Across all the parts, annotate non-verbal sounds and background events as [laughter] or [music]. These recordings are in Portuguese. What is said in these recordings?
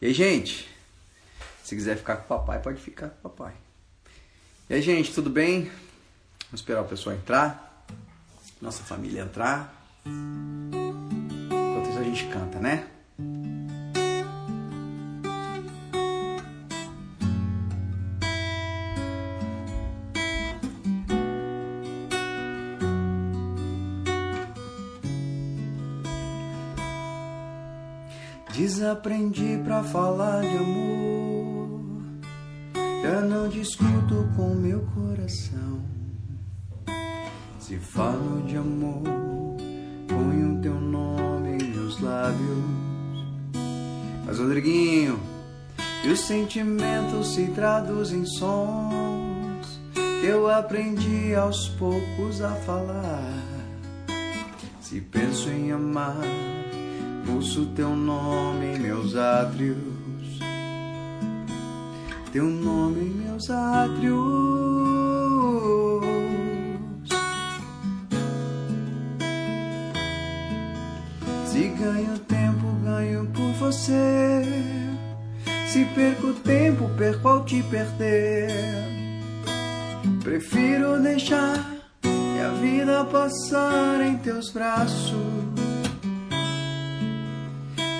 E aí, gente? Se quiser ficar com o papai, pode ficar com o papai. E aí, gente, tudo bem? Vamos esperar o pessoal entrar. Nossa família entrar. Enquanto isso a gente canta, né? Desaprendi pra falar de amor. Já não discuto com meu coração. Se falo de amor, ponho teu nome em meus lábios. Mas, Rodriguinho, e os sentimentos se traduzem em sons que eu aprendi aos poucos a falar. Se penso em amar Pulso teu nome em meus átrios, teu nome em meus átrios. Se ganho tempo, ganho por você. Se perco tempo, perco ao te perder. Prefiro deixar a vida passar em teus braços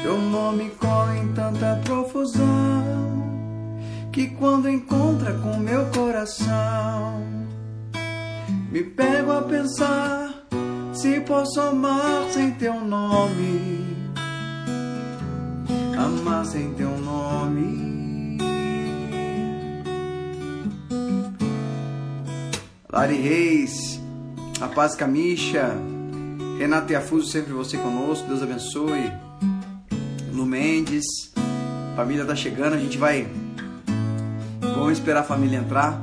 teu nome corre em tanta profusão que quando encontra com meu coração, me pego a pensar se posso amar sem teu nome, amar sem teu nome. Lari Reis, a paz Camicha, Renata Afuso, sempre você conosco, Deus abençoe. Lu Mendes. Família tá chegando, a gente vai. Vamos esperar a família entrar.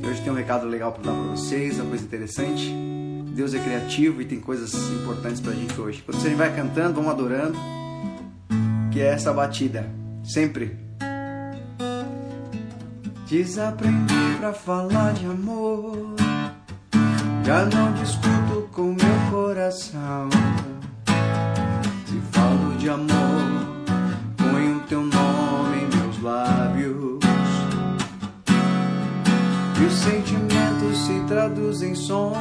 E hoje tem um recado legal para dar para vocês, uma coisa interessante. Deus é criativo e tem coisas importantes pra gente hoje. Quando você vai cantando, vamos adorando. Que é essa batida. Sempre. Desaprendi pra falar de amor. Já não discuto com meu coração. Se falo de amor lábios. E os sentimentos se traduzem em sons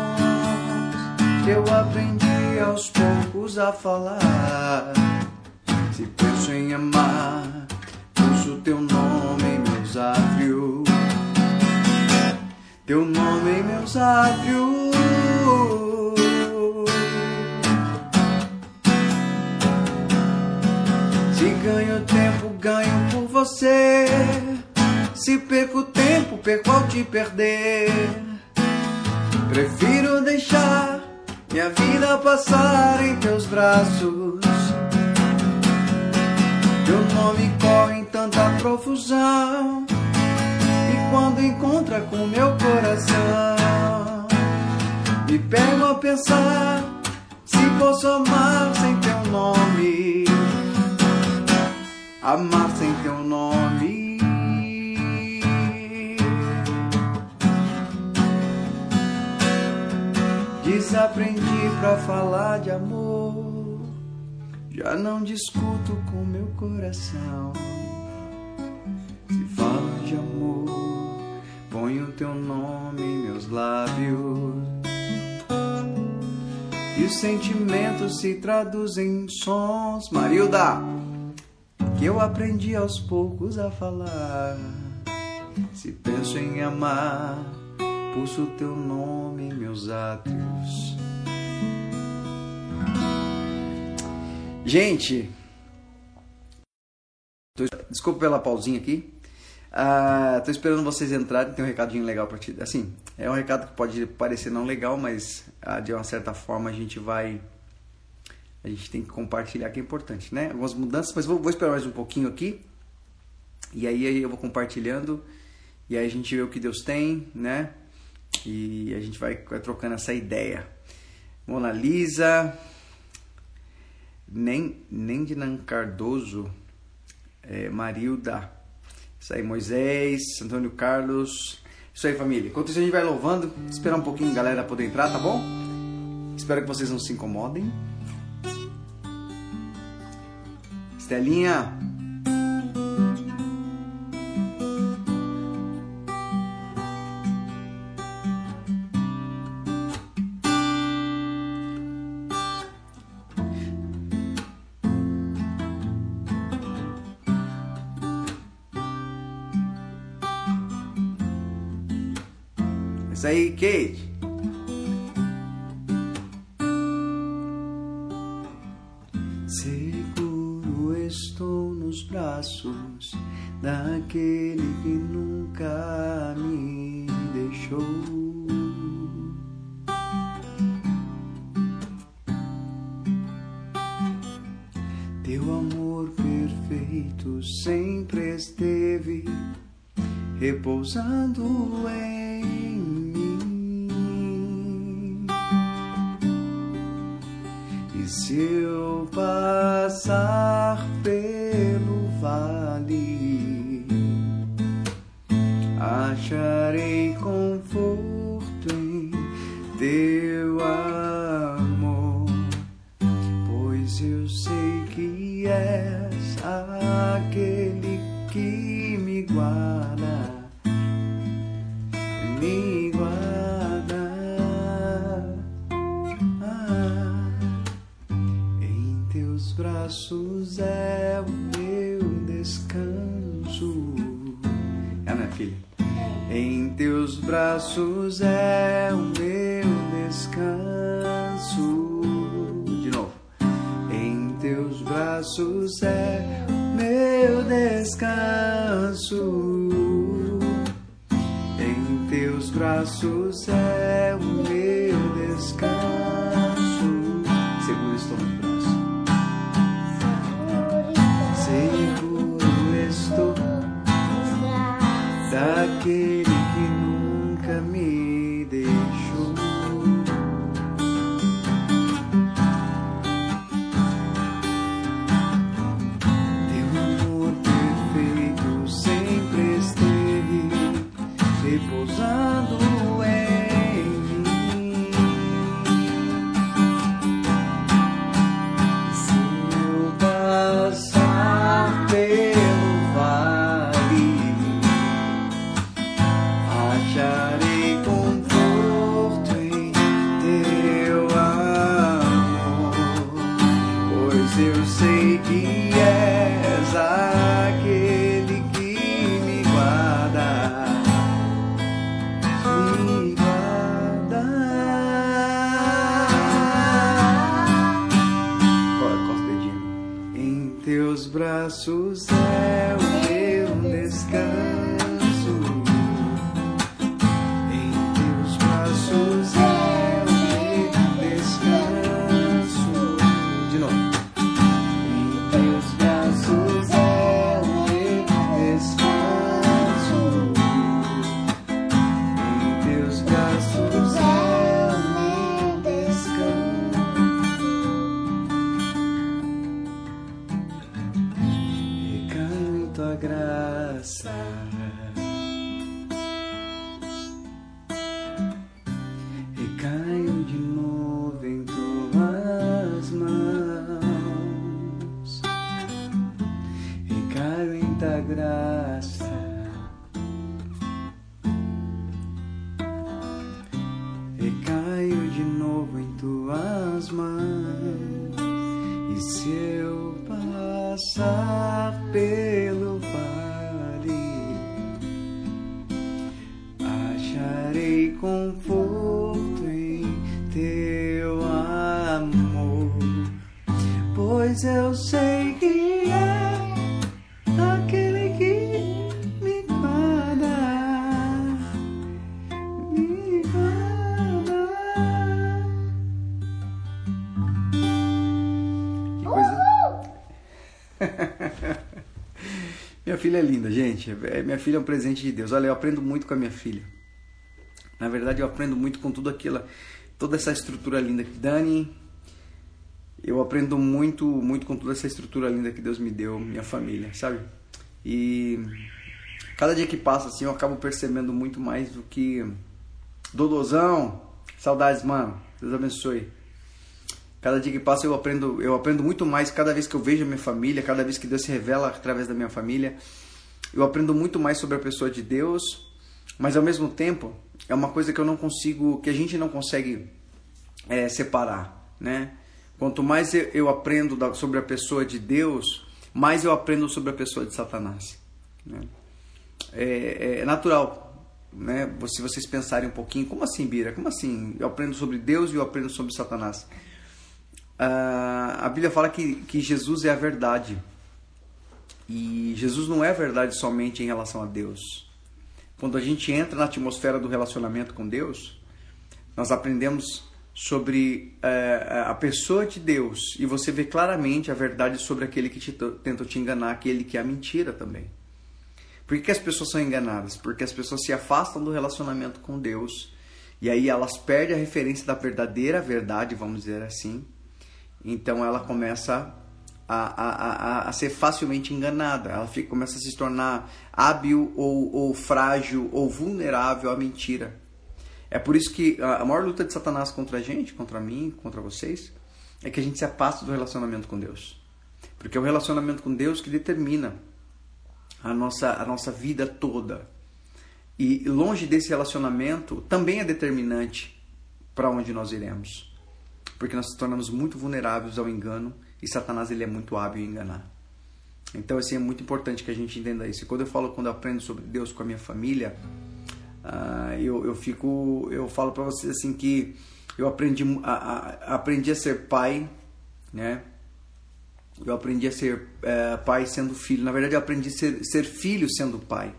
que eu aprendi aos poucos a falar. Se penso em amar, puxo teu nome em meus átrios. Teu nome em meus átrios. Se ganho tempo, ganho você. Se perco tempo, perco ao te perder. Prefiro deixar minha vida passar em teus braços. Teu nome corre em tanta profusão. E quando encontra com meu coração, me pego a pensar se posso amar sem teu nome amar sem teu nome. Desaprendi pra falar de amor, já não discuto com meu coração. Se falo de amor, ponho teu nome em meus lábios. E os sentimentos se traduzem em sons. Marilda! Que eu aprendi aos poucos a falar. Se penso em amar, pulso teu nome em meus átrios. Gente, tô, desculpa pela pausinha aqui. Uh, tô esperando vocês entrarem. Tem um recadinho legal para ti. Assim, é um recado que pode parecer não legal, mas uh, de uma certa forma a gente vai a gente tem que compartilhar que é importante, né? Algumas mudanças, mas vou, vou esperar mais um pouquinho aqui. E aí, eu vou compartilhando e aí a gente vê o que Deus tem, né? E a gente vai, vai trocando essa ideia. Mona Lisa, nem Nendinan Cardoso, é, Marilda, isso aí, Moisés, Antônio Carlos. Isso aí, família. Enquanto isso, a gente vai louvando. Esperar um pouquinho, galera, poder entrar, tá bom? Espero que vocês não se incomodem. Estelinha. Isso aí, Kate. Teu amor perfeito sempre esteve repousando em minha filha é linda, gente. É, Minha filha é um presente de Deus. Olha, eu aprendo muito com a minha filha. Na verdade, eu aprendo muito com tudo aquilo, toda essa estrutura linda que Dani. Eu aprendo muito, muito com toda essa estrutura linda que Deus me deu, minha família, sabe? E cada dia que passa, assim, eu acabo percebendo muito mais do que Dodozão, saudades, mano. Deus abençoe. Cada dia que passa eu aprendo, eu aprendo muito mais cada vez que eu vejo a minha família, cada vez que Deus se revela através da minha família. Eu aprendo muito mais sobre a pessoa de Deus, mas ao mesmo tempo é uma coisa que eu não consigo, que a gente não consegue é, separar, né? Quanto mais eu, aprendo sobre a pessoa de Deus, mais eu aprendo sobre a pessoa de Satanás. Né? É, é natural. né? Se vocês pensarem um pouquinho, como assim, Bira? Como assim? Eu aprendo sobre Deus e eu aprendo sobre Satanás. Uh, a Bíblia fala que, que Jesus é a verdade. E Jesus não é a verdade somente em relação a Deus. Quando a gente entra na atmosfera do relacionamento com Deus, nós aprendemos sobre uh, a pessoa de Deus e você vê claramente a verdade sobre aquele que te, tentou te enganar, aquele que é a mentira também. Por que, que as pessoas são enganadas? Porque as pessoas se afastam do relacionamento com Deus e aí elas perdem a referência da verdadeira verdade, vamos dizer assim. Então ela começa a, a, a, a ser facilmente enganada, ela fica, começa a se tornar hábil ou, ou frágil ou vulnerável à mentira. É por isso que a maior luta de Satanás contra a gente, contra mim, contra vocês, é que a gente se afasta do relacionamento com Deus. Porque é o relacionamento com Deus que determina a nossa, a nossa vida toda. E longe desse relacionamento também é determinante para onde nós iremos. Porque nós nos tornamos muito vulneráveis ao engano e Satanás ele é muito hábil em enganar. Então assim é muito importante que a gente entenda isso. E quando eu falo quando eu aprendo sobre Deus com a minha família, uh, eu, eu fico eu falo para vocês assim que eu aprendi a, a, aprendi a ser pai, né? Eu aprendi a ser é, pai sendo filho. Na verdade, eu aprendi a ser, ser filho sendo pai.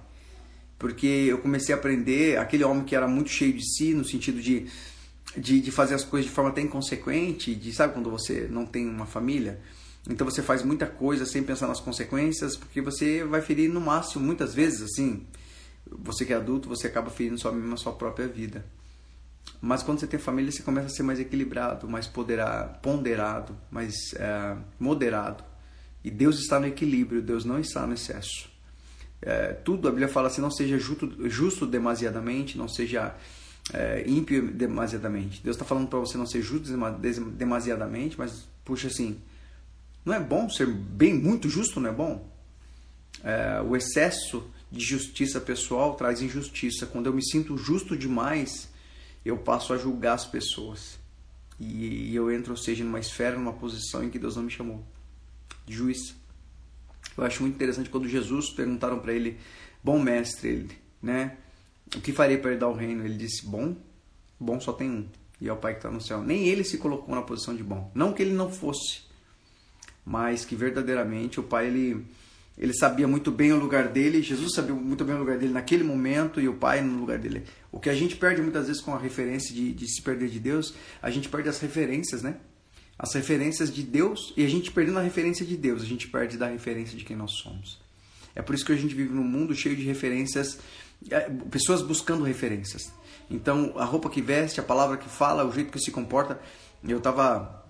Porque eu comecei a aprender, aquele homem que era muito cheio de si, no sentido de, de, de fazer as coisas de forma até inconsequente, de sabe quando você não tem uma família? Então você faz muita coisa sem pensar nas consequências, porque você vai ferir no máximo, muitas vezes, assim, você que é adulto, você acaba ferindo mesmo a sua própria vida. Mas quando você tem família, você começa a ser mais equilibrado, mais ponderado, mais é, moderado. E Deus está no equilíbrio, Deus não está no excesso. É, tudo, a Bíblia fala assim, não seja justo, justo demasiadamente, não seja é, ímpio demasiadamente. Deus está falando para você não ser justo demasiadamente, mas, puxa assim, não é bom ser bem muito justo, não é bom? É, o excesso de justiça pessoal traz injustiça. Quando eu me sinto justo demais, eu passo a julgar as pessoas. E, e eu entro, ou seja, numa esfera, numa posição em que Deus não me chamou de juiz. Eu acho muito interessante quando Jesus perguntaram para ele, bom mestre, ele, né? O que farei para ele dar o reino? Ele disse, bom, bom só tem um, e é o Pai que está no céu. Nem ele se colocou na posição de bom. Não que ele não fosse, mas que verdadeiramente o Pai ele ele sabia muito bem o lugar dele, Jesus sabia muito bem o lugar dele naquele momento e o Pai no lugar dele. O que a gente perde muitas vezes com a referência de, de se perder de Deus, a gente perde as referências, né? As referências de Deus e a gente perdendo a referência de Deus, a gente perde da referência de quem nós somos. É por isso que a gente vive num mundo cheio de referências, é, pessoas buscando referências. Então, a roupa que veste, a palavra que fala, o jeito que se comporta. Eu tava.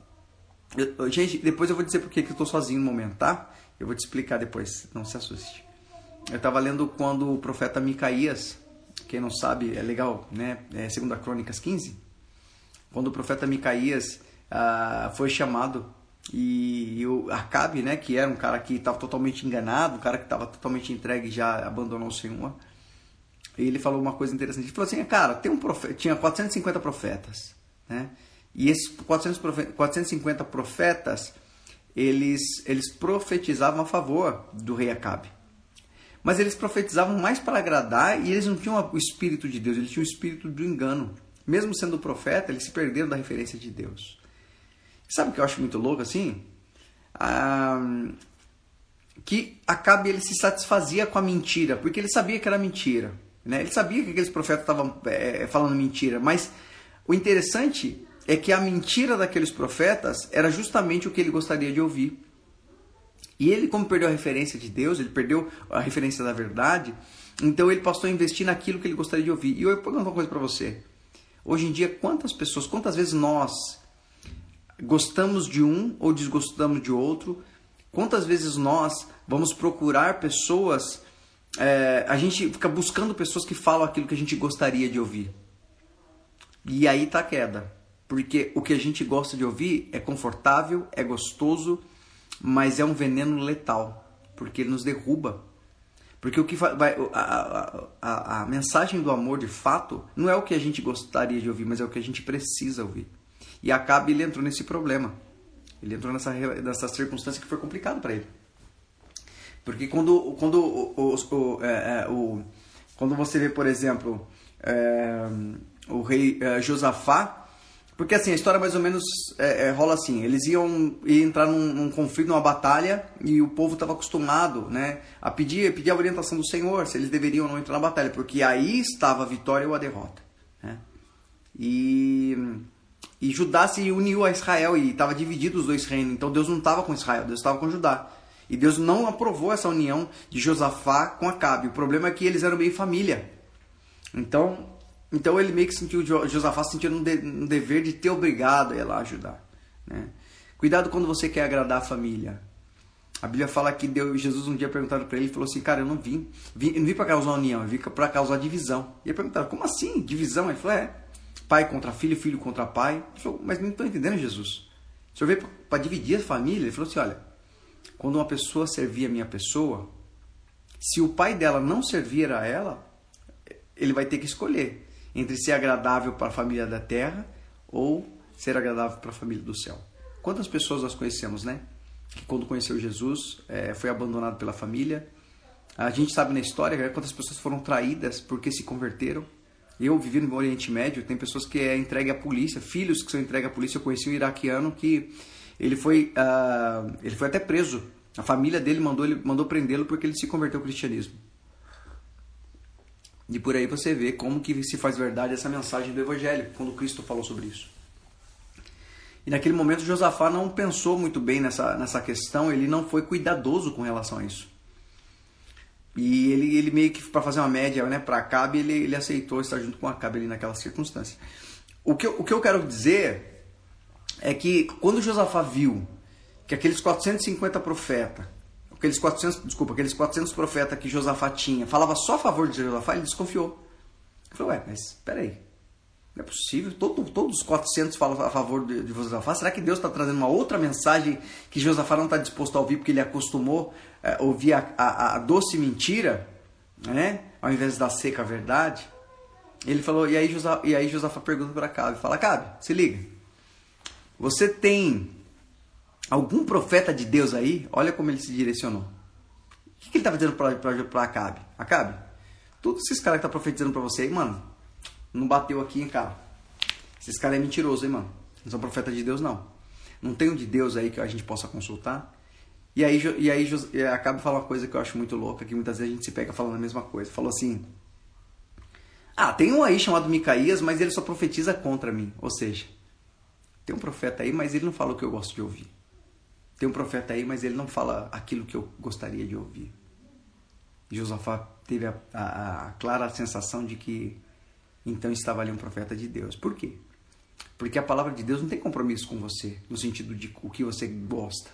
Eu, gente, depois eu vou dizer porque que eu tô sozinho no momento, tá? Eu vou te explicar depois, não se assuste. Eu estava lendo quando o profeta Micaías, quem não sabe, é legal, né? É segunda Crônicas 15. Quando o profeta Micaías ah, foi chamado e, o Acabe, né, que era um cara que estava totalmente enganado, um cara que estava totalmente entregue e já abandonou o Senhor. Ele falou uma coisa interessante. Ele falou assim, cara, tem um profeta, tinha 450 profetas, né? E esses 400 450 profetas eles, eles profetizavam a favor do rei Acabe. Mas eles profetizavam mais para agradar e eles não tinham o espírito de Deus, eles tinham o espírito do engano. Mesmo sendo profeta, eles se perderam da referência de Deus. Sabe o que eu acho muito louco assim? Ah, que Acabe ele se satisfazia com a mentira, porque ele sabia que era mentira. Né? Ele sabia que aqueles profetas estavam é, falando mentira, mas o interessante é que a mentira daqueles profetas era justamente o que ele gostaria de ouvir. E ele, como perdeu a referência de Deus, ele perdeu a referência da verdade, então ele passou a investir naquilo que ele gostaria de ouvir. E eu vou perguntar uma coisa para você. Hoje em dia, quantas pessoas, quantas vezes nós gostamos de um ou desgostamos de outro? Quantas vezes nós vamos procurar pessoas, é, a gente fica buscando pessoas que falam aquilo que a gente gostaria de ouvir. E aí tá a queda. Porque o que a gente gosta de ouvir é confortável, é gostoso, mas é um veneno letal, porque ele nos derruba. Porque o que vai, a, a, a, mensagem do amor de fato não é o que a gente gostaria de ouvir, mas é o que a gente precisa ouvir. E Acabe ele entrou nesse problema. Ele entrou nessa, nessa circunstância que foi complicado para ele. Porque quando, quando o, o, o, é, é, o Quando você vê, por exemplo, é, o rei é, Josafá, porque assim, a história mais ou menos é, é, rola assim, eles iam, iam entrar num, num, conflito, numa batalha, e o povo estava acostumado né, a pedir, pedir a orientação do Senhor, se eles deveriam ou não entrar na batalha, porque aí estava a vitória ou a derrota. Né? E, e Judá se uniu a Israel e estava dividido os dois reinos, então Deus não estava com Israel, Deus estava com Judá. E Deus não aprovou essa união de Josafá com Acabe. O problema é que eles eram meio família. Então, então ele meio que sentiu, Josafá sentiu um, de, um dever de ter obrigado a ir lá ajudar. Né? Cuidado quando você quer agradar a família. A Bíblia fala que Deus, Jesus um dia perguntaram para ele, ele falou assim, cara, eu não vim, vim eu não vim para causar união, eu vim para causar divisão. E ele perguntaram, como assim, divisão? Ele falou, é, pai contra filho, filho contra pai. Falou, mas não estou entendendo, Jesus. O senhor veio para dividir a família? Ele falou assim, olha, quando uma pessoa servia a minha pessoa, se o pai dela não servir a ela, ele vai ter que escolher entre ser agradável para a família da terra ou ser agradável para a família do céu. Quantas pessoas nós conhecemos, né? Que quando conheceu Jesus é, foi abandonado pela família. A gente sabe na história né, quantas pessoas foram traídas porque se converteram. Eu vivi no Oriente Médio, tem pessoas que é entregue à polícia, filhos que são entregues à polícia. Eu conheci um iraquiano que ele foi, uh, ele foi até preso. A família dele mandou, mandou prendê-lo porque ele se converteu ao cristianismo. E por aí você vê como que se faz verdade essa mensagem do Evangelho, quando Cristo falou sobre isso. E naquele momento Josafá não pensou muito bem nessa, nessa questão, ele não foi cuidadoso com relação a isso. E ele, ele meio que, para fazer uma média né, para Acabe, ele, ele aceitou estar junto com Acabe ali naquela circunstância. O que, eu, o que eu quero dizer é que quando Josafá viu que aqueles 450 profetas aqueles 400, desculpa, aqueles 400 profetas que Josafá tinha, falava só a favor de Josafá, ele desconfiou. Ele falou, ué, mas peraí, não é possível, Todo, todos os 400 falam a favor de, de Josafá, será que Deus está trazendo uma outra mensagem que Josafá não está disposto a ouvir porque ele acostumou é, ouvir a, a, a, doce mentira, né, ao invés da seca verdade? Ele falou, e aí, Josafá, e aí Josafá pergunta para Cabe, fala, Cabe, se liga, você tem algum profeta de Deus aí, olha como ele se direcionou. O que, que ele estava dizendo para Acabe? Acabe, todos esses caras que estão tá profetizando para você aí, mano, não bateu aqui, hein, cara. Esses caras é mentiroso, hein, mano. Não são profeta de Deus, não. Não tem um de Deus aí que a gente possa consultar. E aí, e aí Acabe fala uma coisa que eu acho muito louca, que muitas vezes a gente se pega falando a mesma coisa. Falou assim, ah, tem um aí chamado Micaías, mas ele só profetiza contra mim. Ou seja, tem um profeta aí, mas ele não fala o que eu gosto de ouvir. Tem um profeta aí, mas ele não fala aquilo que eu gostaria de ouvir. Josafá teve a, a, a clara sensação de que então estava ali um profeta de Deus. Por quê? Porque a palavra de Deus não tem compromisso com você, no sentido de o que você gosta.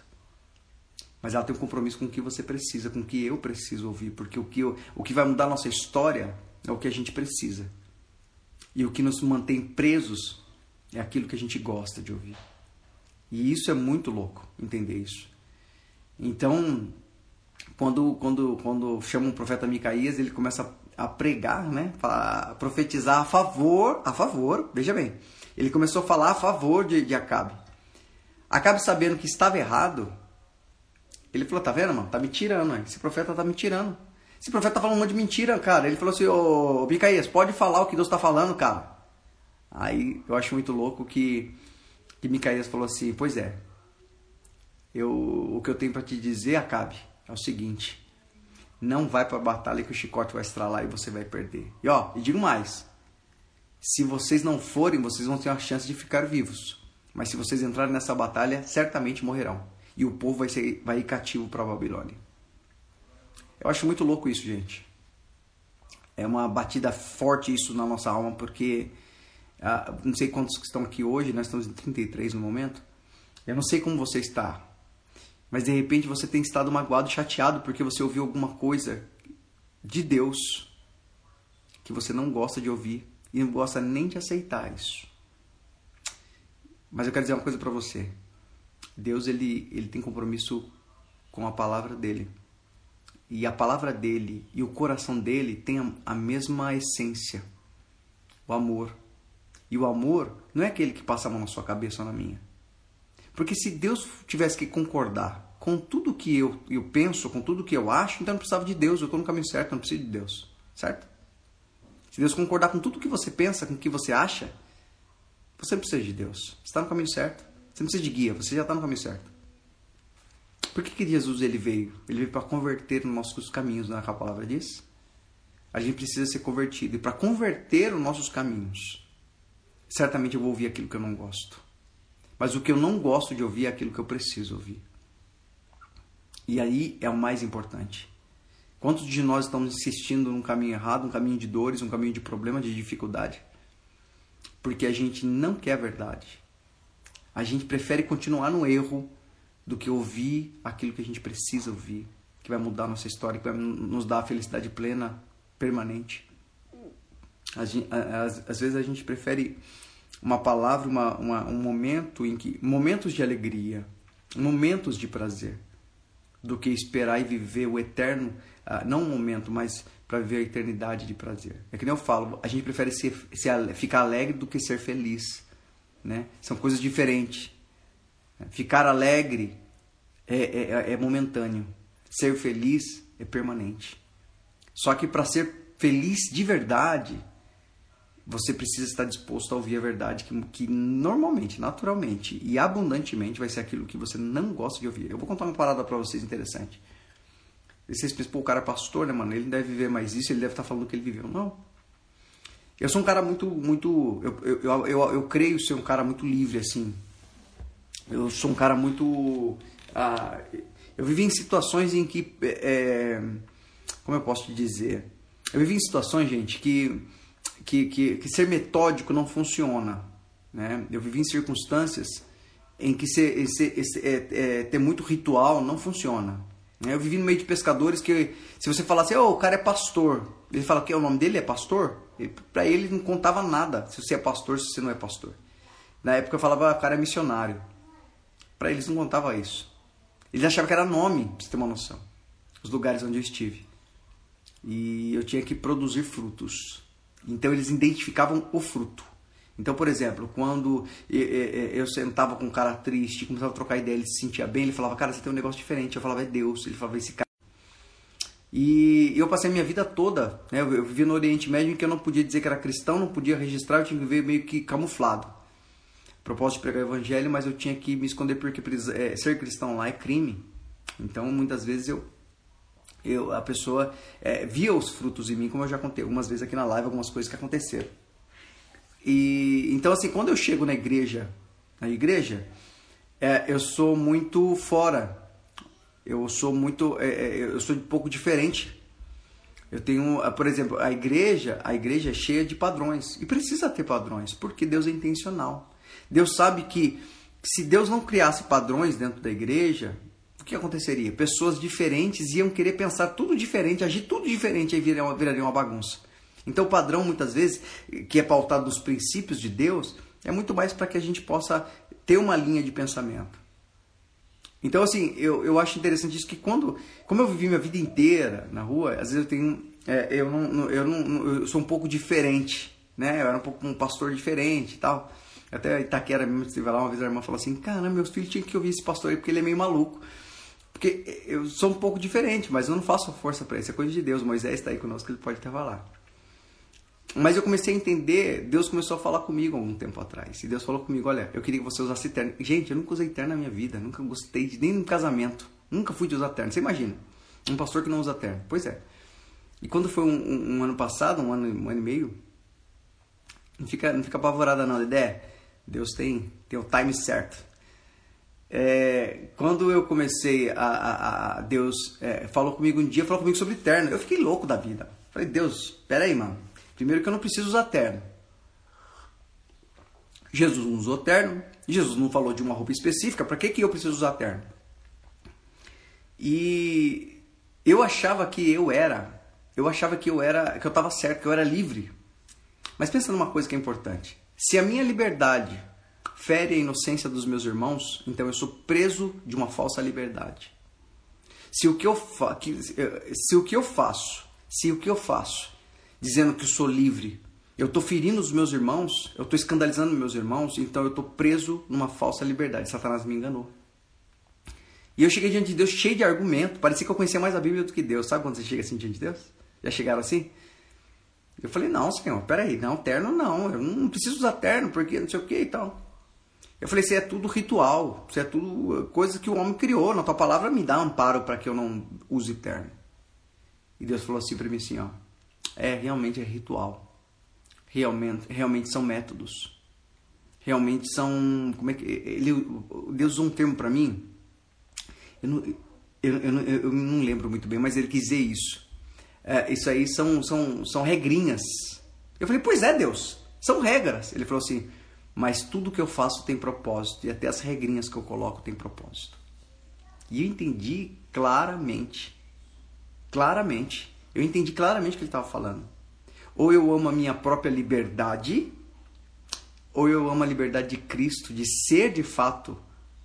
Mas ela tem um compromisso com o que você precisa, com o que eu preciso ouvir. Porque o que, eu, o que vai mudar a nossa história é o que a gente precisa. E o que nos mantém presos é aquilo que a gente gosta de ouvir. E isso é muito louco, entender isso. Então, quando, quando, quando chama um profeta Micaías, ele começa a pregar, né? A profetizar a favor, a favor, veja bem. Ele começou a falar a favor de, de Acabe. Acabe sabendo que estava errado, ele falou, tá vendo, mano? Tá me tirando, esse profeta tá me tirando. Esse profeta tá falando um monte de mentira, cara. Ele falou assim, ô Micaías, pode falar o que Deus tá falando, cara. Aí eu acho muito louco que que Micaías falou assim: Pois é, eu, o que eu tenho para te dizer, Acabe, é o seguinte: não vai para a batalha que o chicote vai estralar e você vai perder. E ó, e digo mais: se vocês não forem, vocês vão ter uma chance de ficar vivos. Mas se vocês entrarem nessa batalha, certamente morrerão. E o povo vai, ser, vai ir cativo para a Babilônia. Eu acho muito louco isso, gente. É uma batida forte isso na nossa alma, porque ah, não sei quantos que estão aqui hoje, nós estamos em 33 no momento. Eu não sei como você está, mas de repente você tem estado magoado, chateado porque você ouviu alguma coisa de Deus que você não gosta de ouvir e não gosta nem de aceitar isso. Mas eu quero dizer uma coisa para você. Deus ele, ele tem compromisso com a palavra dele. E a palavra dele e o coração dele têm a mesma essência, o amor. E o amor não é aquele que passa a mão na sua cabeça ou na minha. Porque se Deus tivesse que concordar com tudo que eu, eu penso, com tudo que eu acho, então eu não precisava de Deus, eu estou no caminho certo, eu não preciso de Deus. Certo? se Deus concordar com tudo que você pensa, com o que você acha, você não precisa de Deus. Você está no caminho certo. Você não precisa de guia, você já está no caminho certo. Por que, que Jesus ele veio? Ele veio para converter os nossos caminhos, não é que a palavra diz? A gente precisa ser convertido. E para converter os nossos caminhos, certamente eu vou ouvir aquilo que eu não gosto. Mas o que eu não gosto de ouvir é aquilo que eu preciso ouvir. E aí é o mais importante. Quantos de nós estamos insistindo num caminho errado, um caminho de dores, um caminho de problema, de dificuldade? Porque a gente não quer a verdade. A gente prefere continuar no erro do que ouvir aquilo que a gente precisa ouvir, que vai mudar a nossa história, que vai nos dar a felicidade plena, permanente. Às, vezes a gente prefere uma palavra, uma, uma, um momento em que momentos de alegria, momentos de prazer, do que esperar e viver o eterno, uh, não um momento, mas para viver a eternidade de prazer. É que nem eu falo, a gente prefere ser, ser, ficar alegre do que ser feliz, né? São coisas diferentes. Ficar alegre é, é, é momentâneo, ser feliz é permanente. Só que para ser feliz de verdade, você precisa estar disposto a ouvir a verdade que, que normalmente, naturalmente e abundantemente vai ser aquilo que você não gosta de ouvir. Eu vou contar uma parada para vocês interessante. E vocês pensam, pô, o cara é pastor, né, mano? Ele deve viver mais isso, ele deve estar falando o que ele viveu. Não. Eu sou um cara muito, muito. Eu, eu, eu, eu, eu creio ser um cara muito livre, assim. Eu sou um cara muito. Ah, eu vivi em situações em que. É, como eu posso te dizer? Eu vivi em situações, gente, que que, que, que ser metódico não funciona. Né? Eu vivi em circunstâncias em que ser, ser, ser, é, é, ter muito ritual não funciona. Né? Eu vivi no meio de pescadores que, se você falasse, oh, o cara é pastor, ele fala que o nome dele é pastor, para ele não contava nada se você é pastor, se você não é pastor. Na época eu falava, o cara é missionário. Para eles não contava isso. Eles achavam que era nome, pra você ter uma noção. Os lugares onde eu estive. E eu tinha que produzir frutos. Então eles identificavam o fruto. Então, por exemplo, quando eu sentava com um cara triste, começava a trocar ideia, ele se sentia bem, ele falava, cara, você tem um negócio diferente. Eu falava, é Deus. Ele falava, esse cara. E eu passei a minha vida toda, né? Eu vivi no Oriente Médio em que eu não podia dizer que era cristão, não podia registrar, eu tinha que viver meio que camuflado. Propósito de pregar o evangelho, mas eu tinha que me esconder porque é, ser cristão lá é crime. Então, muitas vezes eu eu, a pessoa é, via os frutos em mim, como eu já contei algumas vezes aqui na live, algumas coisas que aconteceram. E então assim, quando eu chego na igreja, na igreja, é, eu sou muito fora. Eu sou muito, é, é eu sou um pouco diferente. Eu tenho, por exemplo, a igreja, a igreja é cheia de padrões e precisa ter padrões, porque Deus é intencional. Deus sabe que se Deus não criasse padrões dentro da igreja, que aconteceria? Pessoas diferentes iam querer pensar tudo diferente, agir tudo diferente, aí viraria uma, viraria uma bagunça. Então o padrão, muitas vezes, que é pautado nos princípios de Deus, é muito mais para que a gente possa ter uma linha de pensamento. Então, assim, eu, eu acho interessante isso que quando, como eu vivi minha vida inteira na rua, às vezes eu tenho, é, eu, não, eu, não, eu sou um pouco diferente, né? Eu era um pouco um pastor diferente e tal. Até Itaquera mesmo, estive lá uma vez a irmã falou assim, cara, meus filhos tinham que ouvir esse pastor aí porque ele é meio maluco. Porque eu sou um pouco diferente, mas eu não faço força para isso, é coisa de Deus. Moisés está aí conosco, ele pode até falar. Mas eu comecei a entender, Deus começou a falar comigo há um tempo atrás. E Deus falou comigo: Olha, eu queria que você usasse terno. Gente, eu nunca usei terno na minha vida, nunca gostei de nem no casamento. Nunca fui de usar terno. Você imagina, um pastor que não usa terno. Pois é. E quando foi um, um, um ano passado, um ano, um ano e meio, não fica, não fica apavorada não, ideia. Deus tem, tem o time certo. É, quando eu comecei a, a, a Deus é, falou comigo um dia, falou comigo sobre terno. Eu fiquei louco da vida. Falei, Deus, pera aí, mano. Primeiro que eu não preciso usar terno. Jesus não usou terno. Jesus não falou de uma roupa específica. Para que, que eu preciso usar terno? E eu achava que eu era, eu achava que eu era, que eu estava certo, que eu era livre. Mas pensa numa coisa que é importante. Se a minha liberdade fere a inocência dos meus irmãos, então eu sou preso de uma falsa liberdade. Se o que eu, fa se o que eu faço, se o que eu faço, dizendo que eu sou livre, eu estou ferindo os meus irmãos, eu estou escandalizando meus irmãos, então eu estou preso numa falsa liberdade. Satanás me enganou. E eu cheguei diante de Deus cheio de argumento, parecia que eu conhecia mais a Bíblia do que Deus. Sabe quando você chega assim diante de Deus? Já chegaram assim? Eu falei, não, senhor, peraí, não, terno não, eu não preciso usar terno, porque não sei o que e tal. Eu falei, isso é tudo ritual, isso é tudo coisa que o homem criou, na tua palavra me dá amparo para que eu não use terno. E Deus falou assim para mim assim, ó, é, realmente é ritual. Realmente, realmente são métodos. Realmente são, como é que ele Deus usou um termo para mim. Eu não, eu, eu, eu, não lembro muito bem, mas ele quis dizer isso. É, isso aí são, são, são regrinhas. Eu falei, pois é, Deus, são regras. Ele falou assim, mas tudo que eu faço tem propósito e até as regrinhas que eu coloco tem propósito. E eu entendi claramente, claramente, eu entendi claramente o que ele estava falando. Ou eu amo a minha própria liberdade, ou eu amo a liberdade de Cristo, de ser de fato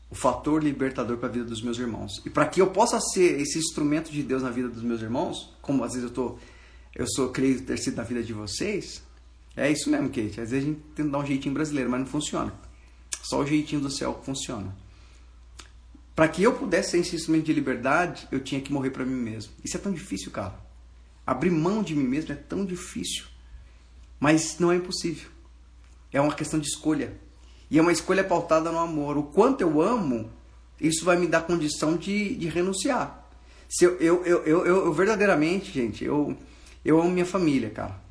o fator libertador para a vida dos meus irmãos. E para que eu possa ser esse instrumento de Deus na vida dos meus irmãos, como às vezes eu tô, eu sou creio ter sido na vida de vocês, é isso mesmo, Kate. Às vezes a gente tenta dar um jeitinho brasileiro, mas não funciona. Só o jeitinho do céu funciona. Para que eu pudesse ser esse instrumento de liberdade, eu tinha que morrer para mim mesmo. Isso é tão difícil, cara. Abrir mão de mim mesmo é tão difícil. Mas não é impossível. É uma questão de escolha. E é uma escolha pautada no amor. O quanto eu amo, isso vai me dar condição de, de renunciar. Se eu, eu, eu, eu, eu verdadeiramente, gente, eu, eu amo minha família, cara.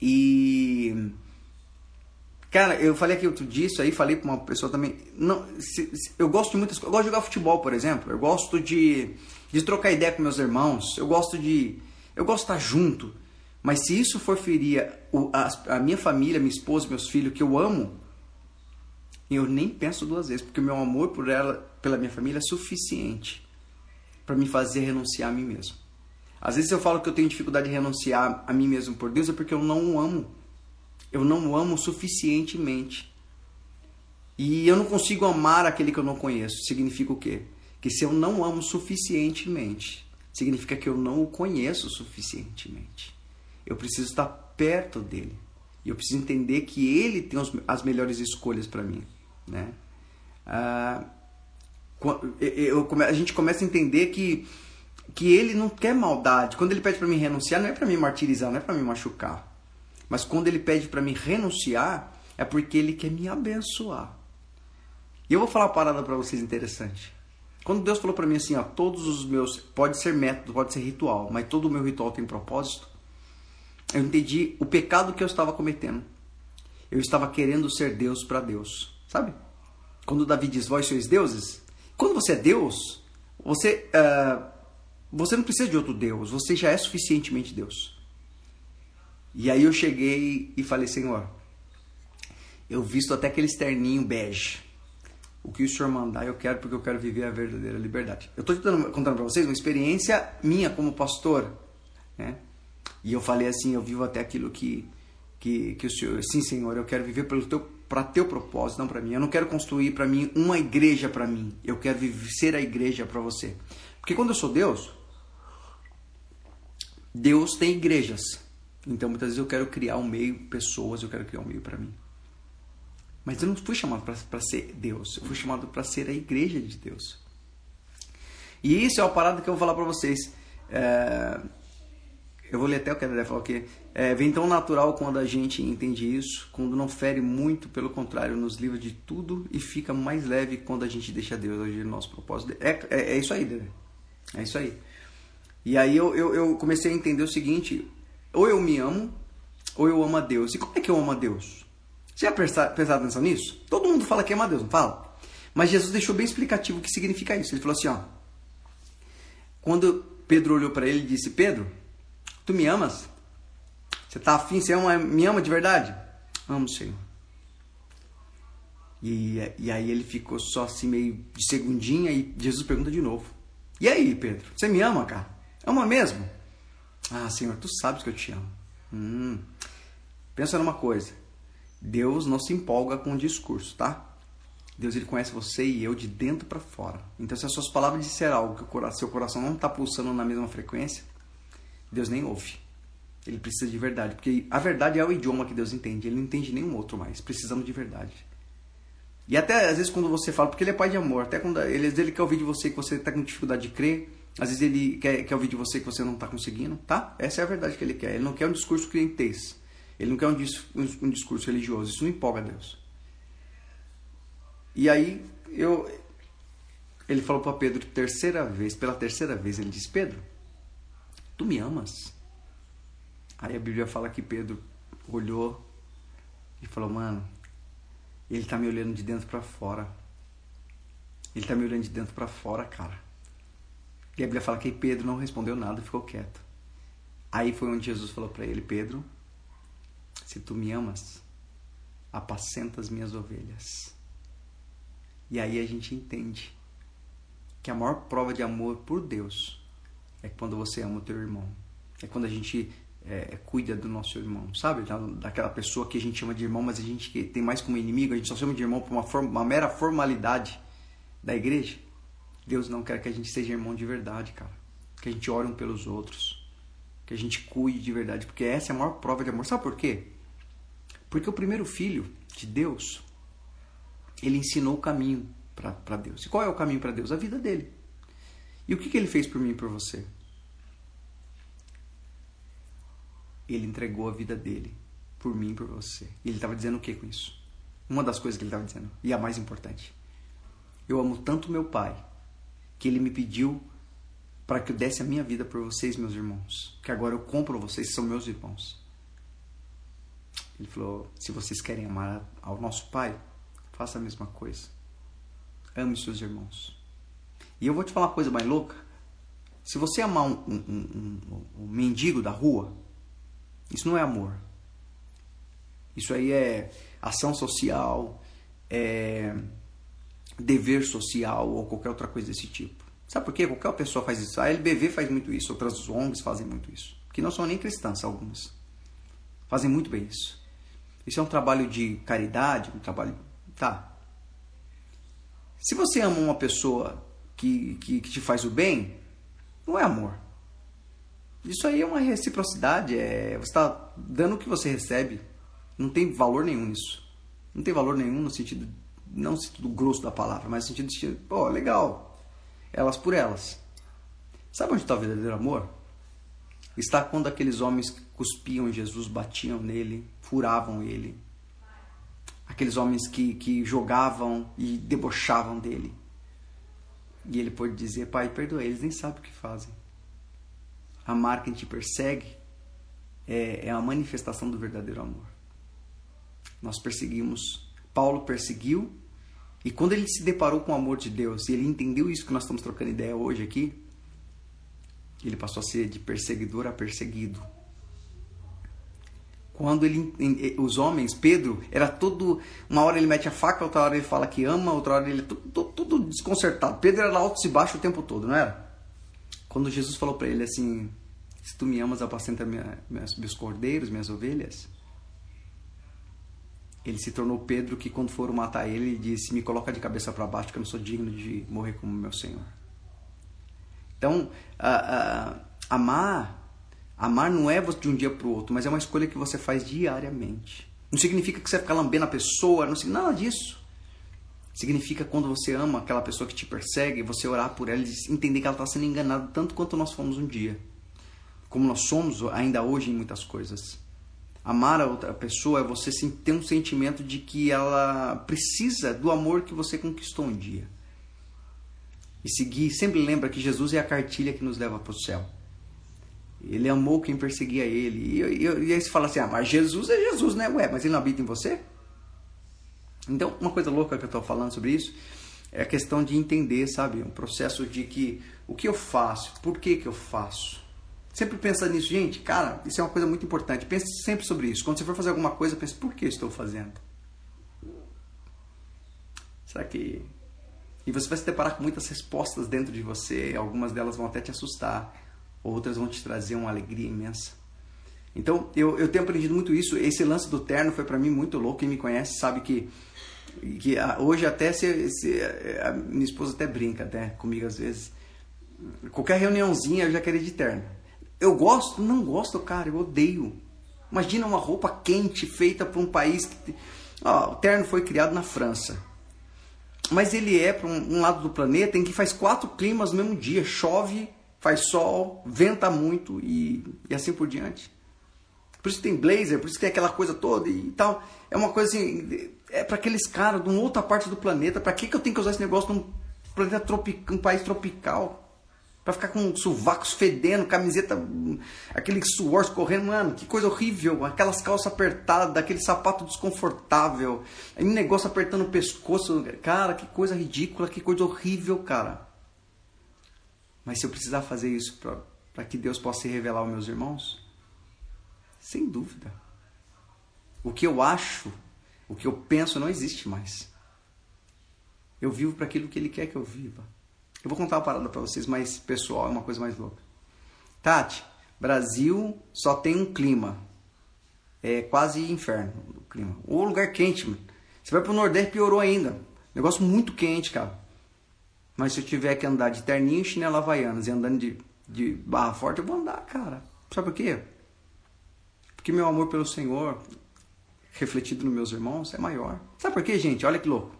E. Cara, eu falei aqui outro disso aí, falei pra uma pessoa também. Não, se, se, eu gosto de muitas coisas. Eu gosto de jogar futebol, por exemplo. Eu gosto de, de trocar ideia com meus irmãos. Eu gosto de. Eu gosto de estar junto. Mas se isso for ferir a, a, minha família, minha esposa, meus filhos, que eu amo, eu nem penso duas vezes, porque o meu amor por ela, pela minha família é suficiente para me fazer renunciar a mim mesmo. Às vezes eu falo que eu tenho dificuldade de renunciar a mim mesmo por Deus é porque eu não o amo. Eu não o amo suficientemente. E eu não consigo amar aquele que eu não conheço. Significa o quê? Que se eu não amo suficientemente, significa que eu não o conheço suficientemente. Eu preciso estar perto dele. E eu preciso entender que ele tem as melhores escolhas para mim. Né? Ah, a gente começa a entender que que ele não quer maldade. Quando ele pede para mim renunciar, não é para me martirizar, não é para me machucar. Mas quando ele pede para mim renunciar, é porque ele quer me abençoar. E eu vou falar uma parada para vocês interessante. Quando Deus falou para mim assim, ó, todos os meus, pode ser método, pode ser ritual, mas todo o meu ritual tem propósito. Eu entendi o pecado que eu estava cometendo. Eu estava querendo ser Deus para Deus, sabe? Quando Davi diz, vós sois deuses, quando você é Deus, você uh, você não precisa de outro Deus, você já é suficientemente Deus. E aí eu cheguei e falei, Senhor, eu visto até aquele externinho bege. O que o Senhor mandar, eu quero porque eu quero viver a verdadeira liberdade. Eu estou contando para vocês uma experiência minha como pastor, né? E eu falei assim, eu vivo até aquilo que que, que o Senhor, sim, Senhor, eu quero viver pelo teu para teu propósito, não para mim. Eu não quero construir para mim uma igreja para mim. Eu quero viver, ser a igreja para você. Porque quando eu sou Deus, Deus tem igrejas. Então muitas vezes eu quero criar um meio, pessoas, eu quero criar um meio para mim. Mas eu não fui chamado para ser Deus, eu fui chamado para ser a igreja de Deus. E isso é uma parada que eu vou falar para vocês. É... Eu vou ler até o que a Dedé falou aqui. É, vem tão natural quando a gente entende isso, quando não fere muito, pelo contrário, nos livra de tudo e fica mais leve quando a gente deixa Deus agir no nosso propósito. É, é, é isso aí, Dedé. É isso aí. E aí eu, eu, eu, comecei a entender o seguinte: ou eu me amo, ou eu amo a Deus. E como é que eu amo a Deus? Você já prestou atenção nisso? Todo mundo fala que ama a Deus, não fala? Mas Jesus deixou bem explicativo o que significa isso. Ele falou assim: ó. Quando Pedro olhou para ele e disse: Pedro, tu me amas? Você tá afim? Você ama, me ama de verdade? Amo, Senhor. E, e aí ele ficou só assim meio de segundinha e Jesus pergunta de novo. E aí, Pedro, você me ama, cara? Ama mesmo? Ah, Senhor, tu sabes que eu te amo. Hum. Pensa numa coisa. Deus não se empolga com o discurso, tá? Deus ele conhece você e eu de dentro para fora. Então, se as suas palavras disser algo que o seu coração não está pulsando na mesma frequência, Deus nem ouve. Ele precisa de verdade, porque a verdade é o idioma que Deus entende. Ele não entende nenhum outro mais. Precisamos de verdade. E até às vezes quando você fala, porque ele é pai de amor, até quando ele, ele quer ouvir de você que você está com dificuldade de crer, Às vezes ele quer, quer ouvir de você que você não está conseguindo, tá? Essa é a verdade que ele quer. Ele não quer um discurso clientês. Ele não quer um, um, um discurso religioso. Isso não empolga Deus. E aí eu, ele falou para Pedro terceira vez, pela terceira vez, ele disse: Pedro, tu me amas? Aí a Bíblia fala que Pedro olhou e falou: Mano, ele tá me olhando de dentro para fora. Ele tá me olhando de dentro para fora, cara. E a Bíblia fala que Pedro não respondeu nada ficou quieto. Aí foi onde Jesus falou para ele: Pedro, se tu me amas, apacenta as minhas ovelhas. E aí a gente entende que a maior prova de amor por Deus é quando você ama o teu irmão. É quando a gente é, cuida do nosso irmão, sabe? daquela pessoa que a gente chama de irmão, mas a gente tem mais como inimigo, a gente só chama de irmão por uma, forma, uma mera formalidade da igreja. Deus não quer que a gente seja irmão de verdade, cara. Que a gente ore um pelos outros. Que a gente cuide de verdade. Porque essa é a maior prova de amor. Sabe por quê? Porque o primeiro filho de Deus, ele ensinou o caminho para Deus. E qual é o caminho para Deus? A vida dele. E o que, que ele fez por mim e por você? Ele entregou a vida dele por mim e por você. E ele estava dizendo o que com isso? Uma das coisas que ele estava dizendo, e a mais importante. Eu amo tanto meu pai que ele me pediu para que eu desse a minha vida por vocês, meus irmãos. Que agora eu compro vocês, são meus irmãos. Ele falou: se vocês querem amar ao nosso pai, faça a mesma coisa. Ame seus irmãos. E eu vou te falar uma coisa mais louca. Se você amar um, um, um, um, mendigo da rua, isso não é amor. Isso aí é ação social, é dever social ou qualquer outra coisa desse tipo. Sabe por quê? Qualquer pessoa faz isso. A LBV faz muito isso, outras ONGs fazem muito isso. Que não são nem cristãs, algumas. Fazem muito bem isso. Isso é um trabalho de caridade, um trabalho. Tá, se você ama uma pessoa que, que, que te faz o bem, não é amor. Isso aí é uma reciprocidade, é, você está dando o que você recebe. Não tem valor nenhum nisso. Não tem valor nenhum no sentido, não no sentido grosso da palavra, mas no sentido de, pô, legal, elas por elas. Sabe onde está o verdadeiro amor? Está quando aqueles homens cuspiam Jesus, batiam nele, furavam ele, aqueles homens que, que jogavam e debochavam dele. E ele pode dizer: Pai, perdoa, eles nem sabem o que fazem. Amar quem te persegue é, é a manifestação do verdadeiro amor. Nós perseguimos, Paulo perseguiu, e quando ele se deparou com o amor de Deus e ele entendeu isso que nós estamos trocando ideia hoje aqui, ele passou a ser de perseguidor a perseguido quando ele, os homens, Pedro, era todo. Uma hora ele mete a faca, outra hora ele fala que ama, outra hora ele. Tudo, tudo desconcertado. Pedro era alto e baixo o tempo todo, não era? Quando Jesus falou para ele assim: Se tu me amas, apacenta minha, minhas, meus cordeiros, minhas ovelhas. Ele se tornou Pedro que, quando foram matar ele, disse: Me coloca de cabeça para baixo, que eu não sou digno de morrer como meu Senhor. Então, a, a, amar Amar não é de um dia para o outro, mas é uma escolha que você faz diariamente. Não significa que você vai ficar lambendo a pessoa, não significa nada disso. Significa quando você ama aquela pessoa que te persegue, você orar por ela e entender que ela está sendo enganada tanto quanto nós fomos um dia. Como nós somos ainda hoje em muitas coisas. Amar a outra pessoa é você ter um sentimento de que ela precisa do amor que você conquistou um dia. E seguir, sempre lembra que Jesus é a cartilha que nos leva para o céu. Ele amou quem perseguia ele. E, e, e aí você fala assim: ah, mas Jesus é Jesus, né? Ué, mas ele não habita em você? Então, uma coisa louca que eu estou falando sobre isso é a questão de entender, sabe? Um processo de que o que eu faço, por que, que eu faço. Sempre pensa nisso, gente, cara, isso é uma coisa muito importante. Pense sempre sobre isso. Quando você for fazer alguma coisa, pense por que estou fazendo. Será que. E você vai se deparar com muitas respostas dentro de você, algumas delas vão até te assustar outras vão te trazer uma alegria imensa. Então, eu, eu tenho aprendido muito isso. Esse lance do terno foi para mim muito louco. Quem me conhece sabe que, que hoje até se, se, a minha esposa até brinca até comigo às vezes. Qualquer reuniãozinha eu já queria de terno. Eu gosto? Não gosto, cara. Eu odeio. Imagina uma roupa quente feita para um país que... Ó, o terno foi criado na França. Mas ele é para um, lado do planeta em que faz quatro climas no mesmo dia. Chove faz sol, venta muito e, e assim por diante. Por isso tem blazer, por isso que tem aquela coisa toda e tal. É uma coisa assim, é para aqueles caras de uma outra parte do planeta. Para que, que eu tenho que usar esse negócio num planeta tropical, um país tropical? Pra ficar com sovacos fedendo, camiseta, aquele suor escorrendo, mano, que coisa horrível. Aquelas calças apertadas, aquele sapato desconfortável, um negócio apertando o pescoço. Cara, que coisa ridícula, que coisa horrível, cara. Mas se eu precisar fazer isso para que Deus possa se revelar aos meus irmãos, sem dúvida. O que eu acho, o que eu penso não existe mais. Eu vivo para aquilo que Ele quer que eu viva. Eu vou contar uma parada para vocês mais pessoal, é uma coisa mais louca. Tati, Brasil só tem um clima. É quase inferno o clima. Ou lugar quente, mano. Você vai pro Nordeste, piorou ainda. Negócio muito quente, cara. Mas se eu tiver que andar de terninho e chinelo havaianas e andando de, de barra forte, eu vou andar, cara. Sabe por quê? Porque meu amor pelo Senhor, refletido nos meus irmãos, é maior. Sabe por quê, gente? Olha que louco.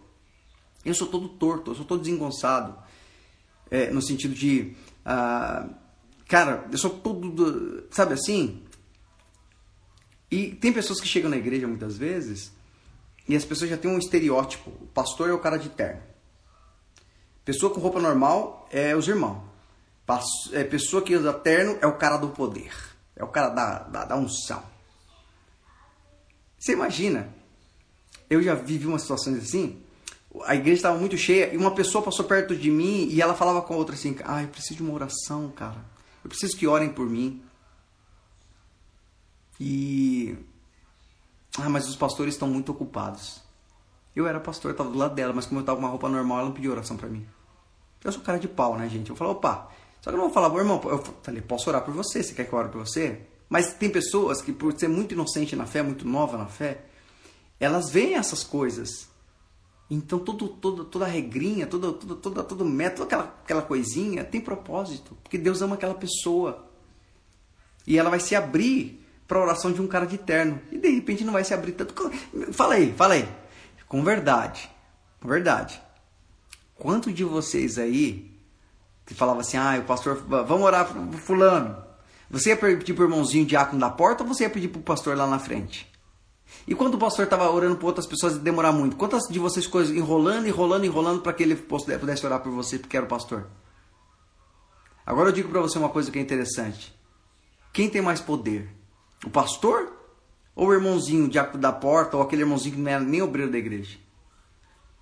Eu sou todo torto, eu sou todo desengonçado é, no sentido de. Ah, cara, eu sou todo. Sabe assim? E tem pessoas que chegam na igreja muitas vezes e as pessoas já têm um estereótipo. O pastor é o cara de terno. Pessoa com roupa normal é os irmãos. É, pessoa que usa terno é o cara do poder. É o cara da, da, da unção. Você imagina? Eu já vivi umas situações assim a igreja estava muito cheia e uma pessoa passou perto de mim e ela falava com a outra assim: Ah, eu preciso de uma oração, cara. Eu preciso que orem por mim. E. Ah, mas os pastores estão muito ocupados. Eu era pastor, estava do lado dela, mas como eu estava com uma roupa normal, ela não pediu oração para mim. Eu sou cara de pau, né, gente? Eu falei, opa, só que eu não vou falar, irmão, eu falei, posso orar por você? Você quer que eu ore por você? Mas tem pessoas que, por ser muito inocente na fé, muito nova na fé, elas veem essas coisas então todo, todo, toda regrinha, todo, todo, todo, todo método, aquela, aquela coisinha tem propósito. Porque Deus ama aquela pessoa. E ela vai se abrir para a oração de um cara de terno. E de repente não vai se abrir tanto. Fala aí, fala aí. Com verdade. Com verdade. Quanto de vocês aí que falava assim, ah, o pastor, vamos orar pro fulano. Você ia pedir pro irmãozinho diácono da porta ou você ia pedir pro pastor lá na frente? E quando o pastor estava orando por outras pessoas e demorar muito, quantas de vocês coisas enrolando, enrolando, enrolando para que ele pudesse orar por você porque era o pastor? Agora eu digo para você uma coisa que é interessante. Quem tem mais poder? O pastor ou o irmãozinho da porta ou aquele irmãozinho que não era nem obreiro da igreja?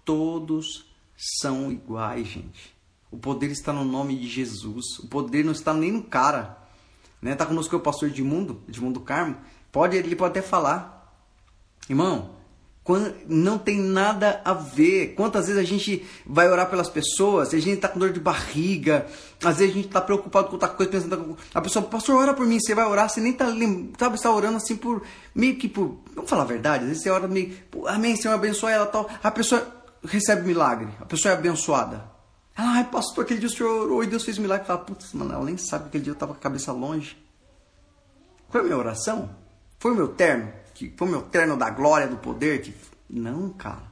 Todos são iguais, gente. O poder está no nome de Jesus. O poder não está nem no cara. Né? Tá conosco o pastor Edmundo, Edmundo Carmo. Pode, ele pode até falar. Irmão, não tem nada a ver. Quantas vezes a gente vai orar pelas pessoas, a gente está com dor de barriga, às vezes a gente está preocupado com outra coisa, pensando, a pessoa, pastor, ora por mim, você vai orar, você nem está sabe, está orando assim por, meio que por, vamos falar a verdade, às vezes você ora meio, amém, Senhor, abençoa ela, tal, a pessoa recebe milagre, a pessoa é abençoada. Ela, ai, pastor, aquele dia o senhor orou e Deus fez milagre. Fala, putz, mano, ela nem sabe que aquele dia eu estava com a cabeça longe. Foi a minha oração? Foi o meu terno? Que foi meu terno da glória, do poder. Que... Não, cara.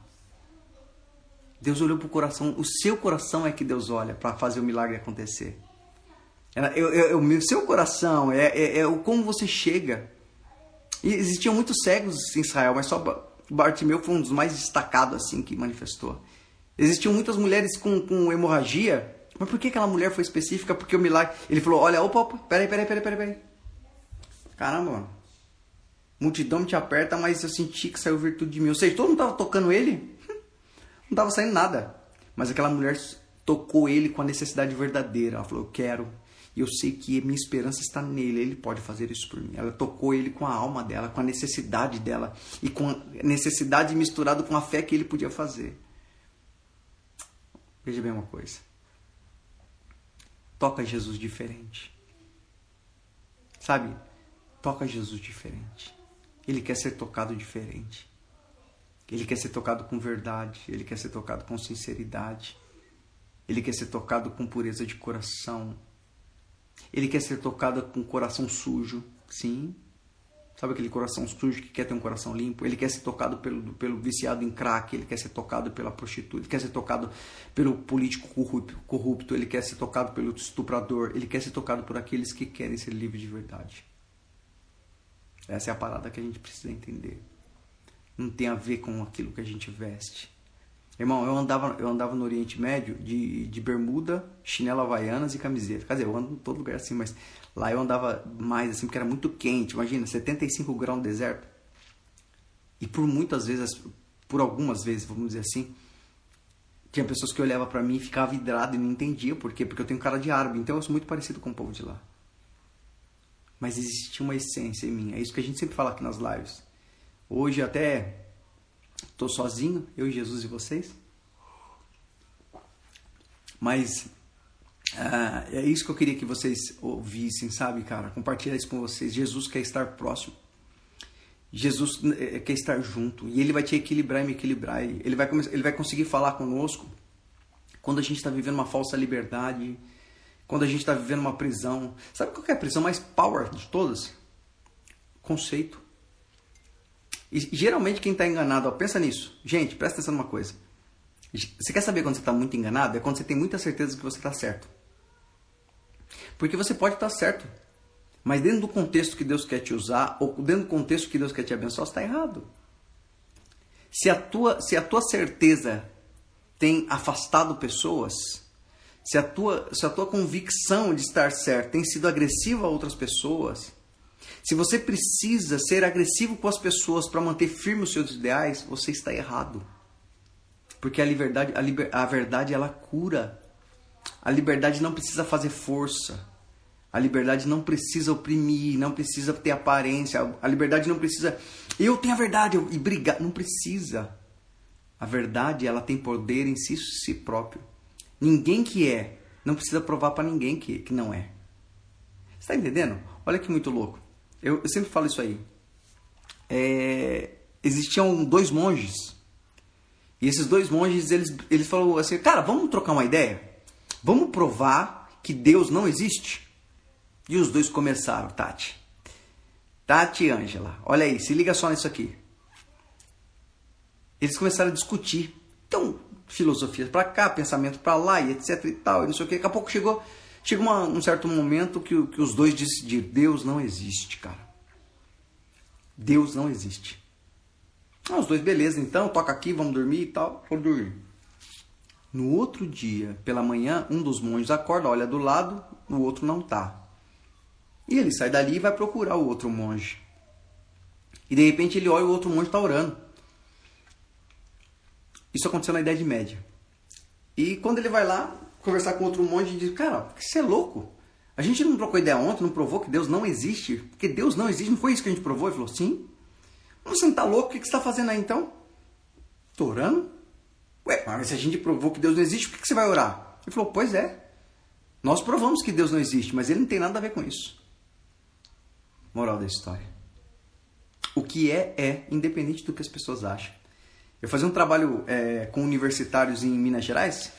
Deus olhou para o coração. O seu coração é que Deus olha para fazer o milagre acontecer. É, o seu coração é, é, é, o como você chega. E existiam muitos cegos em Israel, mas só Bartimeu foi um dos mais destacados assim que manifestou. Existiam muitas mulheres com, com hemorragia, mas por que aquela mulher foi específica? Porque o milagre. Ele falou: Olha, opa, opa, peraí, peraí, peraí, peraí. peraí. Caramba, mano multidão te aperta, mas eu senti que saiu virtude de mim. Ou seja, todo mundo estava tocando ele, [laughs] não estava saindo nada. Mas aquela mulher tocou ele com a necessidade verdadeira. Ela falou: Eu quero, e eu sei que minha esperança está nele, ele pode fazer isso por mim. Ela tocou ele com a alma dela, com a necessidade dela, e com a necessidade misturada com a fé que ele podia fazer. Veja bem uma coisa. Toca Jesus diferente. Sabe? Toca Jesus diferente. Ele quer ser tocado diferente. Ele quer ser tocado com verdade. Ele quer ser tocado com sinceridade. Ele quer ser tocado com pureza de coração. Ele quer ser tocado com coração sujo. Sim. Sabe aquele coração sujo que quer ter um coração limpo? Ele quer ser tocado pelo, pelo viciado em crack, ele quer ser tocado pela prostituta, ele quer ser tocado pelo político corrupto, ele quer ser tocado pelo estuprador, ele quer ser tocado por aqueles que querem ser livres de verdade. Essa é a parada que a gente precisa entender. Não tem a ver com aquilo que a gente veste. Irmão, eu andava, eu andava no Oriente Médio de, de bermuda, chinela havaianas e camiseta. Quer dizer, eu ando em todo lugar assim, mas lá eu andava mais assim, porque era muito quente. Imagina, 75 graus no deserto. E por muitas vezes, por algumas vezes, vamos dizer assim, tinha pessoas que olhavam para mim e ficavam vidrado e não entendia por quê. Porque eu tenho cara de árabe, então eu sou muito parecido com o povo de lá. Mas existia uma essência em mim. É isso que a gente sempre fala aqui nas lives. Hoje até Estou sozinho, eu, Jesus e vocês. Mas uh, é isso que eu queria que vocês ouvissem, sabe, cara? Compartilhar isso com vocês. Jesus quer estar próximo. Jesus eh, quer estar junto. E Ele vai te equilibrar e me equilibrar. Ele vai, ele vai conseguir falar conosco quando a gente está vivendo uma falsa liberdade, quando a gente está vivendo uma prisão. Sabe qual é a prisão mais power de todas? Conceito. E geralmente quem está enganado, ó, pensa nisso. Gente, presta atenção numa coisa. Você quer saber quando você está muito enganado? É quando você tem muita certeza que você está certo. Porque você pode estar tá certo, mas dentro do contexto que Deus quer te usar, ou dentro do contexto que Deus quer te abençoar, você está errado. Se a, tua, se a tua certeza tem afastado pessoas, se a tua, se a tua convicção de estar certo tem sido agressiva a outras pessoas, se você precisa ser agressivo com as pessoas para manter firme os seus ideais, você está errado. Porque a liberdade, a, liber, a verdade ela cura. A liberdade não precisa fazer força. A liberdade não precisa oprimir, não precisa ter aparência. A liberdade não precisa eu tenho a verdade e brigar, não precisa. A verdade, ela tem poder em si, si próprio. Ninguém que é não precisa provar para ninguém que, que não é. Está entendendo? Olha que muito louco. Eu, eu sempre falo isso aí. É, existiam dois monges. E esses dois monges, eles, eles falaram assim, cara, vamos trocar uma ideia? Vamos provar que Deus não existe? E os dois começaram, Tati. Tati e Ângela, olha aí, se liga só nisso aqui. Eles começaram a discutir. Então, filosofia para cá, pensamento para lá e etc e tal, e não sei o que. Daqui a pouco chegou Chega uma, um certo momento que, que os dois decidiram: Deus não existe, cara. Deus não existe. Ah, os dois, beleza, então, toca aqui, vamos dormir e tal. Vou dormir. No outro dia, pela manhã, um dos monges acorda, olha do lado, o outro não tá. E ele sai dali e vai procurar o outro monge. E de repente ele olha e o outro monge está orando. Isso aconteceu na Idade Média. E quando ele vai lá, conversar com outro monge e diz, cara, você é louco. A gente não trocou ideia ontem, não provou que Deus não existe. Porque Deus não existe, não foi isso que a gente provou? Ele falou, sim. Você não está louco? O que você está fazendo aí então? Estou orando. Ué, mas se a gente provou que Deus não existe, por que você vai orar? Ele falou, pois é. Nós provamos que Deus não existe, mas ele não tem nada a ver com isso. Moral da história. O que é, é, independente do que as pessoas acham. Eu fazia um trabalho é, com universitários em Minas Gerais,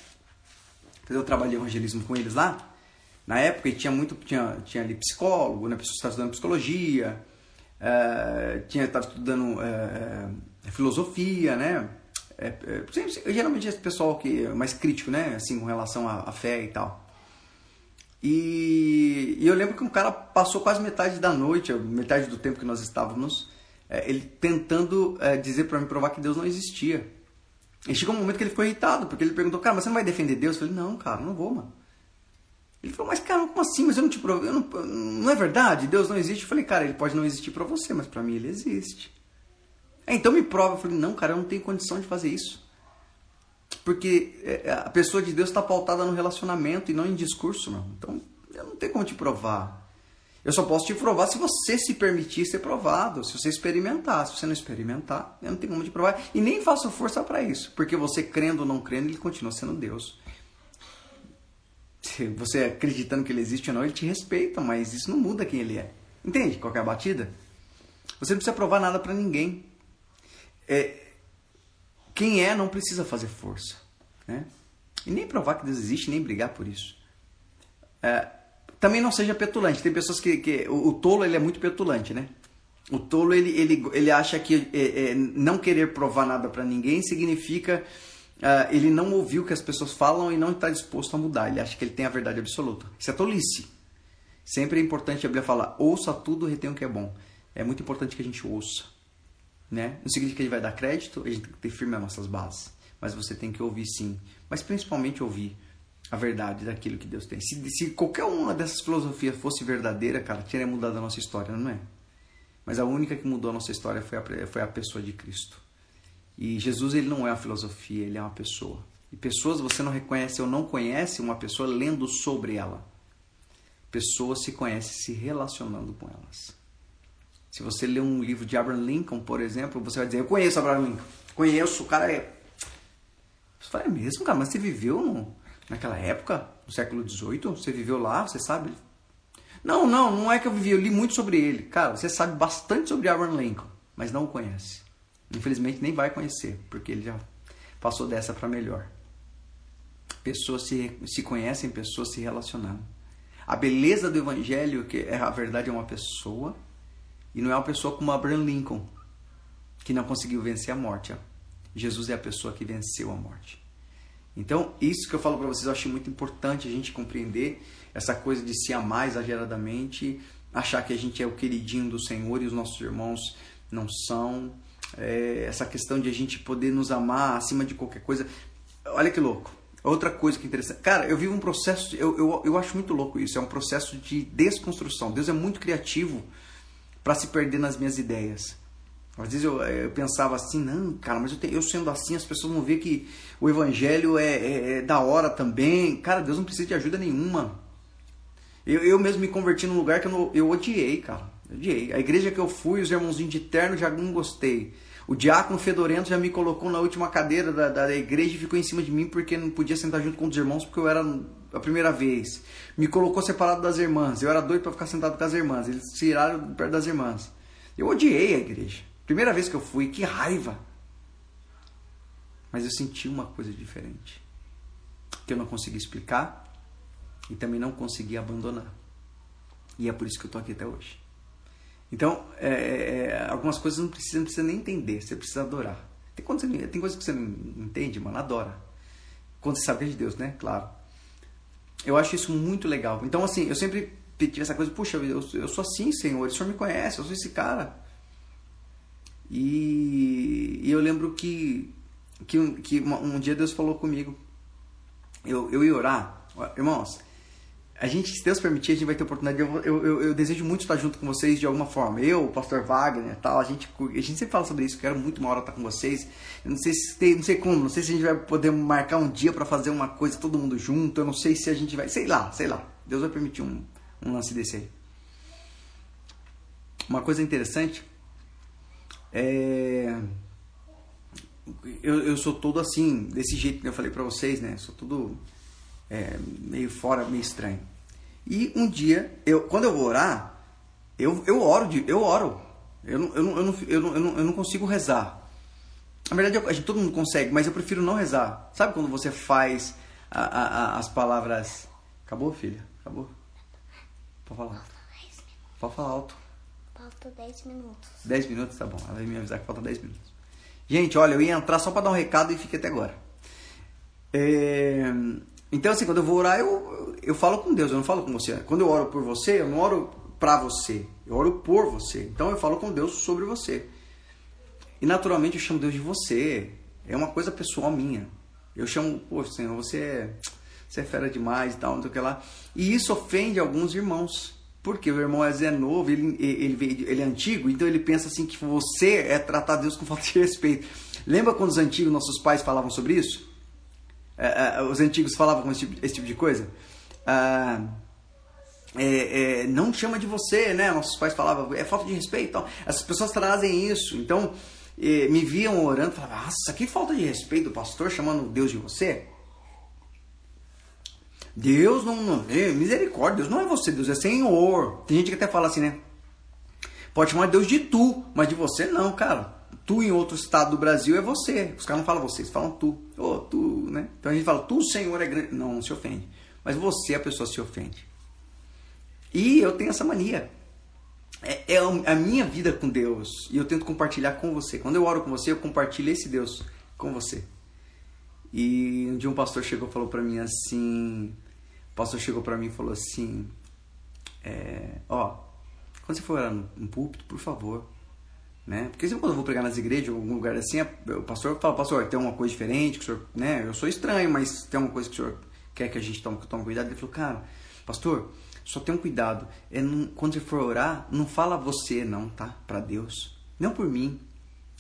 fazer o trabalho de evangelismo com eles lá. Na época tinha muito, tinha, tinha ali psicólogo, né, que estavam estudando psicologia, é, tinha estava estudando é, filosofia, né? É, é, geralmente esse pessoal que é mais crítico, né? Assim, com relação à, à fé e tal. E, e, eu lembro que um cara passou quase metade da noite, metade do tempo que nós estávamos, é, ele tentando é, dizer para me provar que Deus não existia. E chegou um momento que ele ficou irritado, porque ele perguntou, cara, mas você não vai defender Deus? Eu falei, não, cara, não vou, mano. Ele falou, mas cara, como assim? Mas eu não te provei, não, não é verdade? Deus não existe? Eu falei, cara, ele pode não existir para você, mas para mim ele existe. É, então me prova. Eu falei, não, cara, eu não tenho condição de fazer isso. Porque é, a pessoa de Deus está pautada no relacionamento e não em discurso, não. Então eu não tenho como te provar. Eu só posso te provar se você se permitir ser provado, se você experimentar. Se você não experimentar, eu não tenho como te provar. E nem faço força para isso, porque você crendo ou não crendo, ele continua sendo Deus. Você acreditando que ele existe ou não, ele te respeita, mas isso não muda quem ele é. Entende qual é batida? Você não precisa provar nada para ninguém. É, quem é não precisa fazer força. Né? E nem provar que Deus existe, nem brigar por isso. É, também não seja petulante. Tem pessoas que, que o, o, tolo ele é muito petulante, né? O tolo ele, ele, ele acha que é, é, não querer provar nada para ninguém significa uh, ele não ouvir o que as pessoas falam e não está disposto a mudar. Ele acha que ele tem a verdade absoluta. Isso é tolice. Sempre é importante a Bíblia falar: ouça tudo, retenha o que é bom. É muito importante que a gente ouça. Né? Não significa que gente vai dar crédito, a gente tem que ter firme as nossas bases. Mas você tem que ouvir sim. Mas principalmente ouvir a verdade daquilo que Deus tem. Se, se qualquer uma dessas filosofias fosse verdadeira, cara, teria mudado a nossa história, não é? Mas a única que mudou a nossa história foi a, foi a pessoa de Cristo. E Jesus ele não é uma filosofia, ele é uma pessoa. E pessoas você não reconhece ou não conhece uma pessoa lendo sobre ela. Pessoas se conhecem se relacionando com elas. Se você ler um livro de Abraham Lincoln, por exemplo, você vai dizer: Eu conheço Abraham Lincoln. Conheço, o cara é. Você fala: É mesmo, cara, mas você viveu no, naquela época, no século XVIII? Você viveu lá, você sabe? Não, não, não é que eu vivi, eu li muito sobre ele. Cara, você sabe bastante sobre Abraham Lincoln, mas não o conhece. Infelizmente nem vai conhecer, porque ele já passou dessa para melhor. Pessoas se, se conhecem, pessoas se relacionando. A beleza do evangelho, que é a verdade é uma pessoa, e não é uma pessoa como Abraham Lincoln, que não conseguiu vencer a morte. Jesus é a pessoa que venceu a morte. Então, isso que eu falo para vocês, eu acho muito importante a gente compreender essa coisa de se amar exageradamente, achar que a gente é o queridinho do Senhor e os nossos irmãos não são é, essa questão de a gente poder nos amar acima de qualquer coisa. Olha que louco. Outra coisa que é interessante. Cara, eu vivo um processo, eu, eu, eu acho muito louco isso, é um processo de desconstrução. Deus é muito criativo para se perder nas minhas ideias. Às vezes eu, eu pensava assim, não, cara, mas eu, te, eu, sendo assim, as pessoas vão ver que o evangelho é, é, é, da hora também. Cara, Deus não precisa de ajuda nenhuma. Eu, eu mesmo me converti num lugar que eu, não, eu odiei, cara. Odiei. A igreja que eu fui, os irmãozinhos de terno já não gostei. O diácono fedorento já me colocou na última cadeira da, da igreja e ficou em cima de mim porque não podia sentar junto com os irmãos porque eu era a primeira vez. Me colocou separado das irmãs. Eu era doido para ficar sentado com as irmãs. Eles tiraram perto das irmãs. Eu odiei a igreja. Primeira vez que eu fui, que raiva. Mas eu senti uma coisa diferente. Que eu não consegui explicar e também não consegui abandonar. E é por isso que eu estou aqui até hoje. Então, é, é, é, algumas coisas não precisa, não precisa nem entender, você precisa adorar. Tem, tem coisas que você não entende, mano, adora. Quando você sabe é de Deus, né? Claro. Eu acho isso muito legal. Então, assim, eu sempre tive essa coisa, puxa, eu, eu sou assim, Senhor, o Senhor me conhece, eu sou esse cara. E, e eu lembro que, que, que um, um dia Deus falou comigo, eu, eu ia orar, irmãos, a gente, se Deus permitir, a gente vai ter oportunidade. Eu, eu, eu, eu, desejo muito estar junto com vocês de alguma forma. Eu, o pastor Wagner tal, a gente, a gente sempre fala sobre isso. Quero muito uma hora estar com vocês. Eu não sei se tem, não sei como, não sei se a gente vai poder marcar um dia para fazer uma coisa todo mundo junto. Eu não sei se a gente vai, sei lá, sei lá. Deus vai permitir um, um lance desse aí. Uma coisa interessante é. Eu, eu sou todo assim, desse jeito que eu falei para vocês, né? Sou todo é, meio fora, meio estranho. E um dia, eu, quando eu vou orar, eu, eu oro, de, eu oro. Eu não, eu, não, eu, não, eu, não, eu não consigo rezar. Na verdade, eu, a gente, todo mundo consegue, mas eu prefiro não rezar. Sabe quando você faz a, a, a, as palavras. Acabou, filha? Acabou? Pode falar. Pode falar alto. Falta 10 minutos. 10 minutos? Tá bom. Ela vai me avisar que falta 10 minutos. Gente, olha, eu ia entrar só para dar um recado e fiquei até agora. É... Então, assim, quando eu vou orar, eu, eu falo com Deus, eu não falo com você. Quando eu oro por você, eu não oro para você, eu oro por você. Então, eu falo com Deus sobre você. E naturalmente eu chamo Deus de você. É uma coisa pessoal minha. Eu chamo, poxa, Senhor, você é, você é fera demais e tal, não sei o que lá. E isso ofende alguns irmãos. Porque o irmão é novo, ele, ele, ele é antigo, então ele pensa assim que você é tratar Deus com [laughs] falta de respeito. Lembra quando os antigos, nossos pais falavam sobre isso? É, é, os antigos falavam com esse tipo, esse tipo de coisa. Ah, é, é, não chama de você, né? Nossos pais falavam, é falta de respeito. Então, essas pessoas trazem isso. Então, me viam orando falavam, nossa, que falta de respeito, o pastor chamando Deus de você. Deus não, não é misericórdia, Deus não é você, Deus é Senhor. Tem gente que até fala assim, né? Pode chamar Deus de tu, mas de você não, cara tu em outro estado do Brasil é você. Os caras não falam você, eles falam tu. Ô, oh, tu, né? Então a gente fala, tu, Senhor, é grande. Não, não se ofende. Mas você, a pessoa se ofende. E eu tenho essa mania. é, é a minha vida com Deus e eu tento compartilhar com você. Quando eu oro com você, eu compartilho esse Deus com você. E um dia um pastor chegou e falou para mim assim, pastor chegou para mim e falou assim, é, ó, quando você for orar no, púlpito, por favor, né? Porque sempre quando eu vou pregar nas igrejas, ou algum lugar assim, o pastor fala, pastor, tem uma coisa diferente, que o senhor, né? Eu sou estranho, mas tem uma coisa que o senhor quer que a gente tome, tome cuidado. Ele falou, cara, pastor, só tem um cuidado. É não, quando você for orar, não fala você não, tá? Para Deus. Não por mim,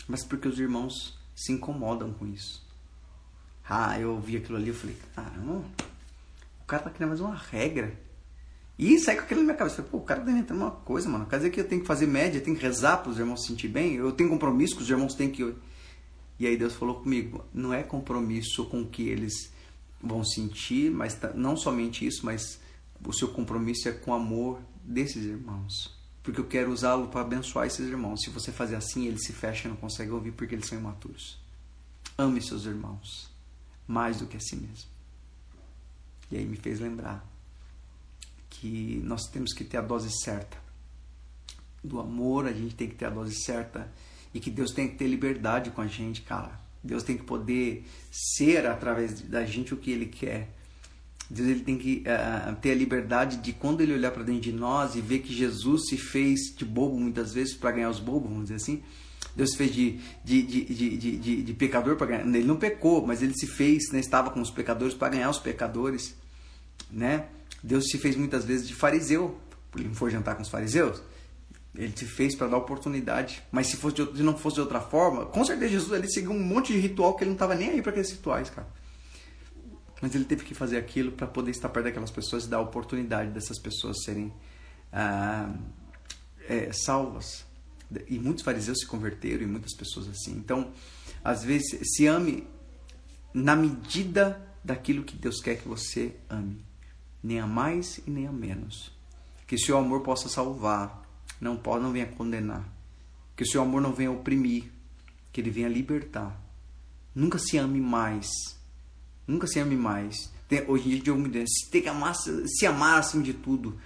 mas porque os irmãos se incomodam com isso. Ah, eu ouvi aquilo ali, eu falei, caramba, o cara tá criando mais uma regra. E sai com aquilo na minha cabeça. Pô, o cara tá inventando uma coisa, mano. Quer dizer que eu tenho que fazer média, tenho que rezar para os irmãos se sentir bem? Eu tenho compromisso que os irmãos têm que. E aí Deus falou comigo: não é compromisso com o que eles vão sentir, mas tá, não somente isso, mas o seu compromisso é com o amor desses irmãos. Porque eu quero usá-lo para abençoar esses irmãos. Se você fazer assim, eles se fecham e não conseguem ouvir porque eles são imaturos. Ame seus irmãos mais do que a si mesmo. E aí me fez lembrar que nós temos que ter a dose certa do amor, a gente tem que ter a dose certa e que Deus tem que ter liberdade com a gente, cara. Deus tem que poder ser através da gente o que Ele quer. Deus ele tem que uh, ter a liberdade de quando ele olhar para dentro de nós e ver que Jesus se fez de bobo muitas vezes para ganhar os bobos, vamos dizer assim. Deus se fez de, de, de, de, de, pecador para ganhar. Ele não pecou, mas ele se fez, né, estava com os pecadores para ganhar os pecadores, né? Deus se fez muitas vezes de fariseu, ele não foi jantar com os fariseus. Ele te fez para dar oportunidade. Mas se, fosse de, se não fosse de outra forma, com certeza Jesus ele seguiu um monte de ritual que ele não estava nem aí para aqueles rituais, cara. Mas ele teve que fazer aquilo para poder estar perto daquelas pessoas e dar oportunidade dessas pessoas serem ah, é, salvas. E muitos fariseus se converteram e muitas pessoas assim. Então, às vezes, se ame na medida daquilo que Deus quer que você ame. Nem a mais e nem a menos. Que o seu amor possa salvar, não, pode, não venha condenar. Que o seu amor não venha oprimir, que ele venha libertar. Nunca se ame mais. Nunca se ame mais. Tem, hoje em dia, se tem que amar, se amar acima de tudo.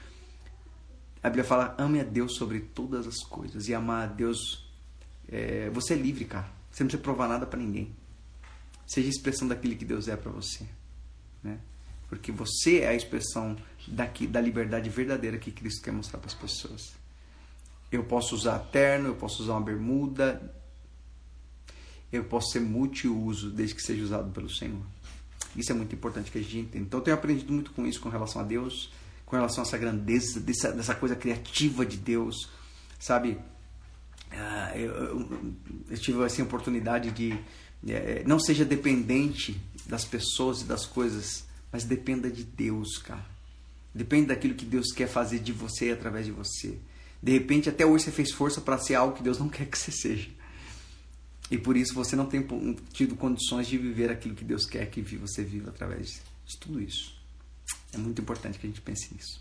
A Bíblia fala: ame a Deus sobre todas as coisas. E amar a Deus. É, você é livre, cara. Você não precisa provar nada para ninguém. Seja a expressão daquilo que Deus é para você. Né? Porque você é a expressão daqui, da liberdade verdadeira que Cristo quer mostrar para as pessoas. Eu posso usar terno, eu posso usar uma bermuda, eu posso ser multiuso desde que seja usado pelo Senhor. Isso é muito importante que a gente entenda. Então eu tenho aprendido muito com isso com relação a Deus, com relação a essa grandeza, dessa, dessa coisa criativa de Deus, sabe? Ah, eu, eu, eu, tive assim, a oportunidade de é, não seja dependente das pessoas e das coisas, mas dependa de Deus, cara. Depende daquilo que Deus quer fazer de você e através de você. De repente, até hoje você fez força para ser algo que Deus não [laughs] quer que você seja. E por isso você não tem tido condições de viver aquilo que Deus quer que você viva através de tudo isso. É muito importante que a gente pense nisso.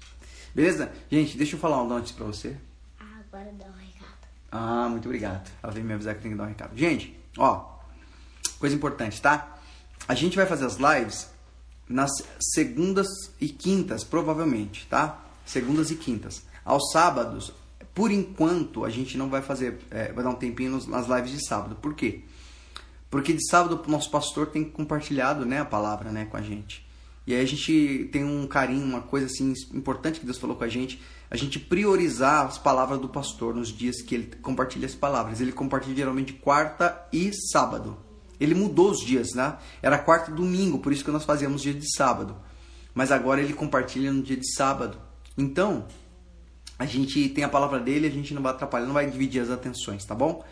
Beleza? Gente, deixa eu falar um notícia para você. Ah, agora dá um recado. Ah, muito obrigado. Ela veio me avisar que tem que dar um recado. Gente, ó, coisa importante, tá? A gente vai fazer as lives nas segundas e quintas, provavelmente, tá? Segundas e quintas. Aos sábados, por enquanto, a gente não vai fazer, é, vai dar um tempinho nas lives de sábado. Por quê? Porque de sábado o nosso pastor tem compartilhado né, a palavra né, com a gente. E aí a gente tem um carinho, uma coisa assim importante que Deus falou com a gente, a gente priorizar as palavras do pastor nos dias que ele compartilha as palavras. Ele compartilha geralmente quarta e sábado. Ele mudou os dias, né? Era quarta e domingo, por isso que nós fazíamos dia de sábado. Mas agora ele compartilha no dia de sábado. Então, a gente tem a palavra dele, a gente não vai atrapalhar, não vai dividir as atenções, tá bom?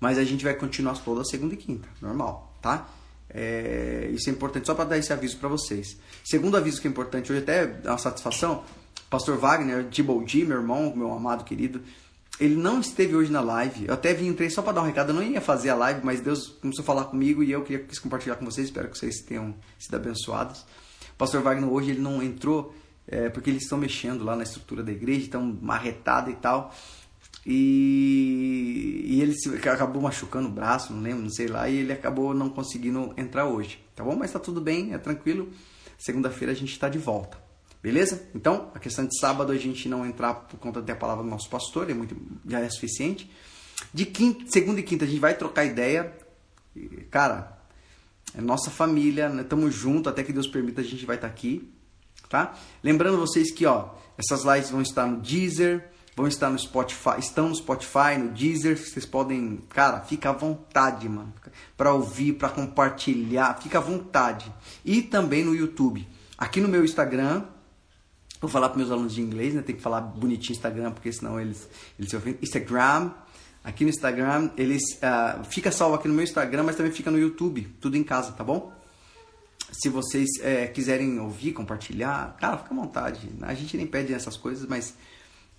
Mas a gente vai continuar toda segunda e quinta, normal, tá? É, isso é importante só para dar esse aviso para vocês. Segundo aviso que é importante hoje, até é uma satisfação, Pastor Wagner, Tiboldi, meu irmão, meu amado querido, ele não esteve hoje na live. Eu até vim entrei só para dar um recado. Eu não ia fazer a live, mas Deus começou a falar comigo e eu queria compartilhar com vocês. Espero que vocês tenham sido abençoados. Pastor Wagner hoje ele não entrou é, porque eles estão mexendo lá na estrutura da igreja, estão marretada e tal. E, e ele se, acabou machucando o braço, não lembro, não sei lá, e ele acabou não conseguindo entrar hoje, tá bom? Mas tá tudo bem, é tranquilo. Segunda-feira a gente está de volta, Beleza? Então, a questão de sábado a gente não entrar por conta da palavra do nosso pastor, é muito, já é suficiente. De quinta, segunda e quinta a gente vai trocar ideia. Cara, é nossa família, né? juntos até que Deus permita a gente vai estar tá aqui, tá? Lembrando vocês que, ó, essas lives vão estar no Deezer, vão estar no Spotify, estão no Spotify, no Deezer, vocês podem, cara, fica à vontade, mano, para ouvir, para compartilhar, fica à vontade. E também no YouTube. Aqui no meu Instagram, vou falar para meus alunos de inglês, né? Tem que falar bonitinho Instagram, porque senão eles eles se ofendem. Instagram, aqui no Instagram, eles uh, fica salvo aqui no meu Instagram, mas também fica no YouTube, tudo em casa, tá bom? Se vocês é, quiserem ouvir, compartilhar, cara, fica à vontade. A gente nem pede essas coisas, mas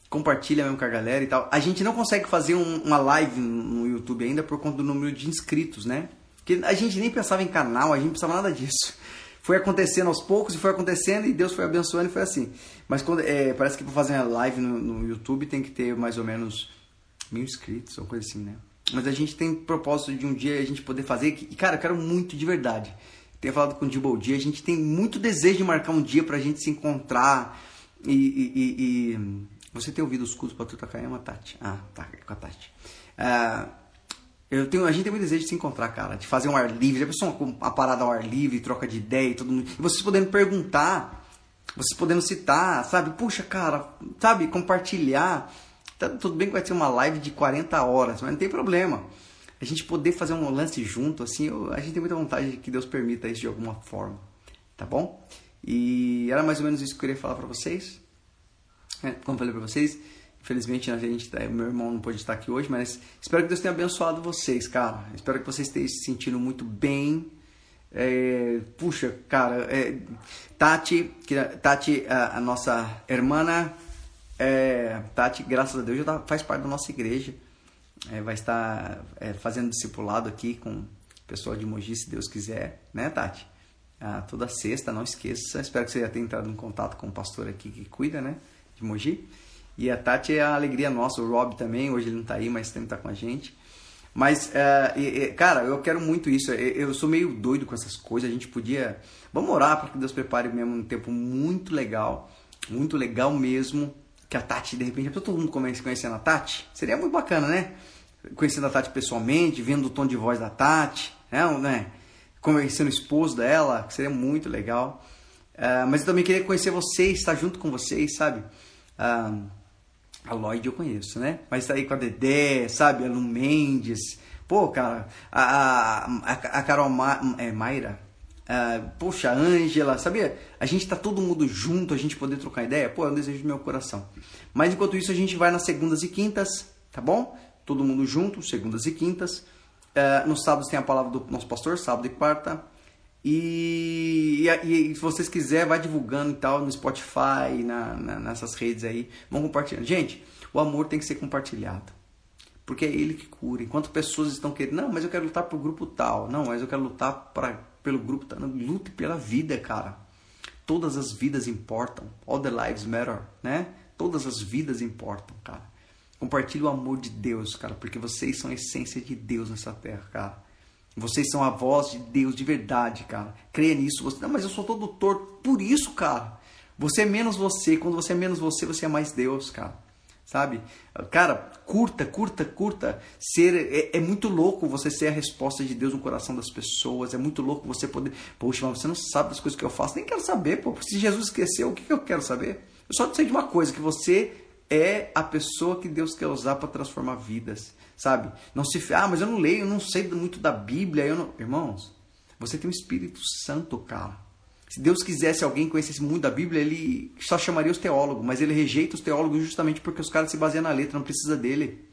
compartilha mesmo com a galera e tal. A gente não consegue fazer um, uma live no YouTube ainda por conta do número de inscritos, né? Porque a gente nem pensava em canal, a gente não pensava nada disso. [laughs] Foi acontecendo aos poucos e foi acontecendo e Deus foi abençoando e foi assim. Mas quando, é, parece que para fazer uma live no, no YouTube tem que ter mais ou menos mil inscritos ou coisa assim, né? Mas a gente tem propósito de um dia a gente poder fazer. E, cara, eu quero muito de verdade. Tenho falado com o Dibble Dia, a gente tem muito desejo de marcar um dia pra gente se encontrar. E. e, e, e... Você tem ouvido os cultos para Tutacayama, Tati? Ah, tá, com a Tati. Uh, eu tenho, a gente tem muito desejo de se encontrar, cara, de fazer um ar livre. Já pensou uma, uma parada ao ar livre, troca de ideia e todo mundo. E vocês podendo perguntar, vocês podendo citar, sabe? Puxa, cara, sabe? Compartilhar. Tá, tudo bem que vai ser uma live de 40 horas, mas não tem problema. A gente poder fazer um lance junto, assim, eu, a gente tem muita vontade de que Deus permita isso de alguma forma, tá bom? E era mais ou menos isso que eu queria falar para vocês. É, como falei para vocês, infelizmente a gente, tá, meu irmão não pôde estar aqui hoje, mas espero que Deus tenha abençoado vocês, cara. Espero que vocês estejam se sentindo muito bem. É, puxa, cara, é, Tati, que, Tati, a, a nossa irmã, é, Tati, graças a Deus, já tá, faz parte da nossa igreja. É, vai estar é, fazendo discipulado aqui com o pessoal de Mogi, se Deus quiser, né, Tati? Ah, toda sexta, não esqueça. Espero que você já tenha entrado em contato com o pastor aqui que cuida, né, de Mogi. E a Tati é a alegria nossa, o Rob também, hoje ele não está aí, mas sempre está com a gente. Mas, uh, cara, eu quero muito isso. Eu sou meio doido com essas coisas. A gente podia. Vamos orar para que Deus prepare mesmo um tempo muito legal, muito legal mesmo, que a Tati, de repente, todo mundo comece conhecendo a Tati, seria muito bacana, né? Conhecendo a Tati pessoalmente, vendo o tom de voz da Tati, né? né? Conhecendo o esposo dela, seria muito legal. Uh, mas eu também queria conhecer vocês, estar junto com vocês, sabe? Uh, a Lloyd eu conheço, né? Mas tá aí com a Dedé, sabe? A Lu Mendes. Pô, cara, a, a, a Carol Ma, é, Mayra, Uh, poxa, Ângela, sabia? A gente tá todo mundo junto, a gente poder trocar ideia, pô, é um desejo do meu coração. Mas enquanto isso, a gente vai nas segundas e quintas, tá bom? Todo mundo junto, segundas e quintas. Uh, nos sábados tem a palavra do nosso pastor, sábado e quarta. E, e, e, se vocês quiserem, vai divulgando e tal no Spotify, na, na, nessas redes aí. Vão compartilhando. Gente, o amor tem que ser compartilhado. Porque é ele que cura. Enquanto pessoas estão querendo, não, mas eu quero lutar pro grupo tal. Não, mas eu quero lutar pra pelo grupo, tá? lute pela vida, cara. Todas as vidas importam. All the lives matter, né? Todas as vidas importam, cara. Compartilhe o amor de Deus, cara, porque vocês são a essência de Deus nessa terra, cara. Vocês são a voz de Deus de verdade, cara. Creia nisso. Você, não, mas eu sou todo torto. Por isso, cara. Você é menos você. Quando você é menos você, você é mais Deus, cara sabe? Cara, curta, curta, curta. Ser é, é, muito louco você ser a resposta de Deus no coração das pessoas. É muito louco você poder. Poxa, mas você não sabe das coisas que eu faço. Nem quero saber, pô. Se Jesus esqueceu, o que, que eu quero saber? Eu só sei de uma coisa: que você é a pessoa que Deus quer usar para transformar vidas, sabe? Não se. Ah, mas eu não leio, eu não sei muito da Bíblia. Eu não... Irmãos, você tem o Espírito Santo, cara. Se Deus quisesse alguém que conhecesse muito da Bíblia, ele só chamaria os teólogos, mas ele rejeita os teólogos justamente porque os caras se baseiam na letra, não precisa dele.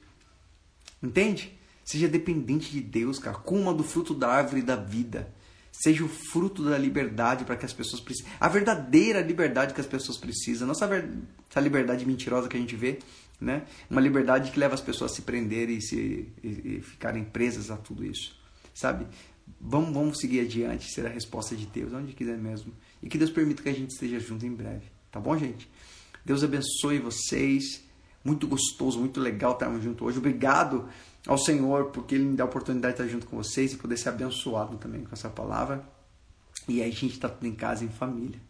Entende? Seja dependente de Deus, cara. Coma do fruto da árvore da vida. Seja o fruto da liberdade para que as pessoas precisem. A verdadeira liberdade que as pessoas precisam. Não essa, ver... essa liberdade mentirosa que a gente vê, né? Uma liberdade que leva as pessoas a se prenderem e, se... e ficarem presas a tudo isso. Sabe? Vamos, vamos seguir adiante, ser a resposta de Deus, onde quiser mesmo. E que Deus permita que a gente esteja junto em breve. Tá bom, gente? Deus abençoe vocês. Muito gostoso, muito legal estarmos juntos hoje. Obrigado ao Senhor porque Ele me dá a oportunidade de estar junto com vocês e poder ser abençoado também com essa palavra. E aí a gente está tudo em casa, em família.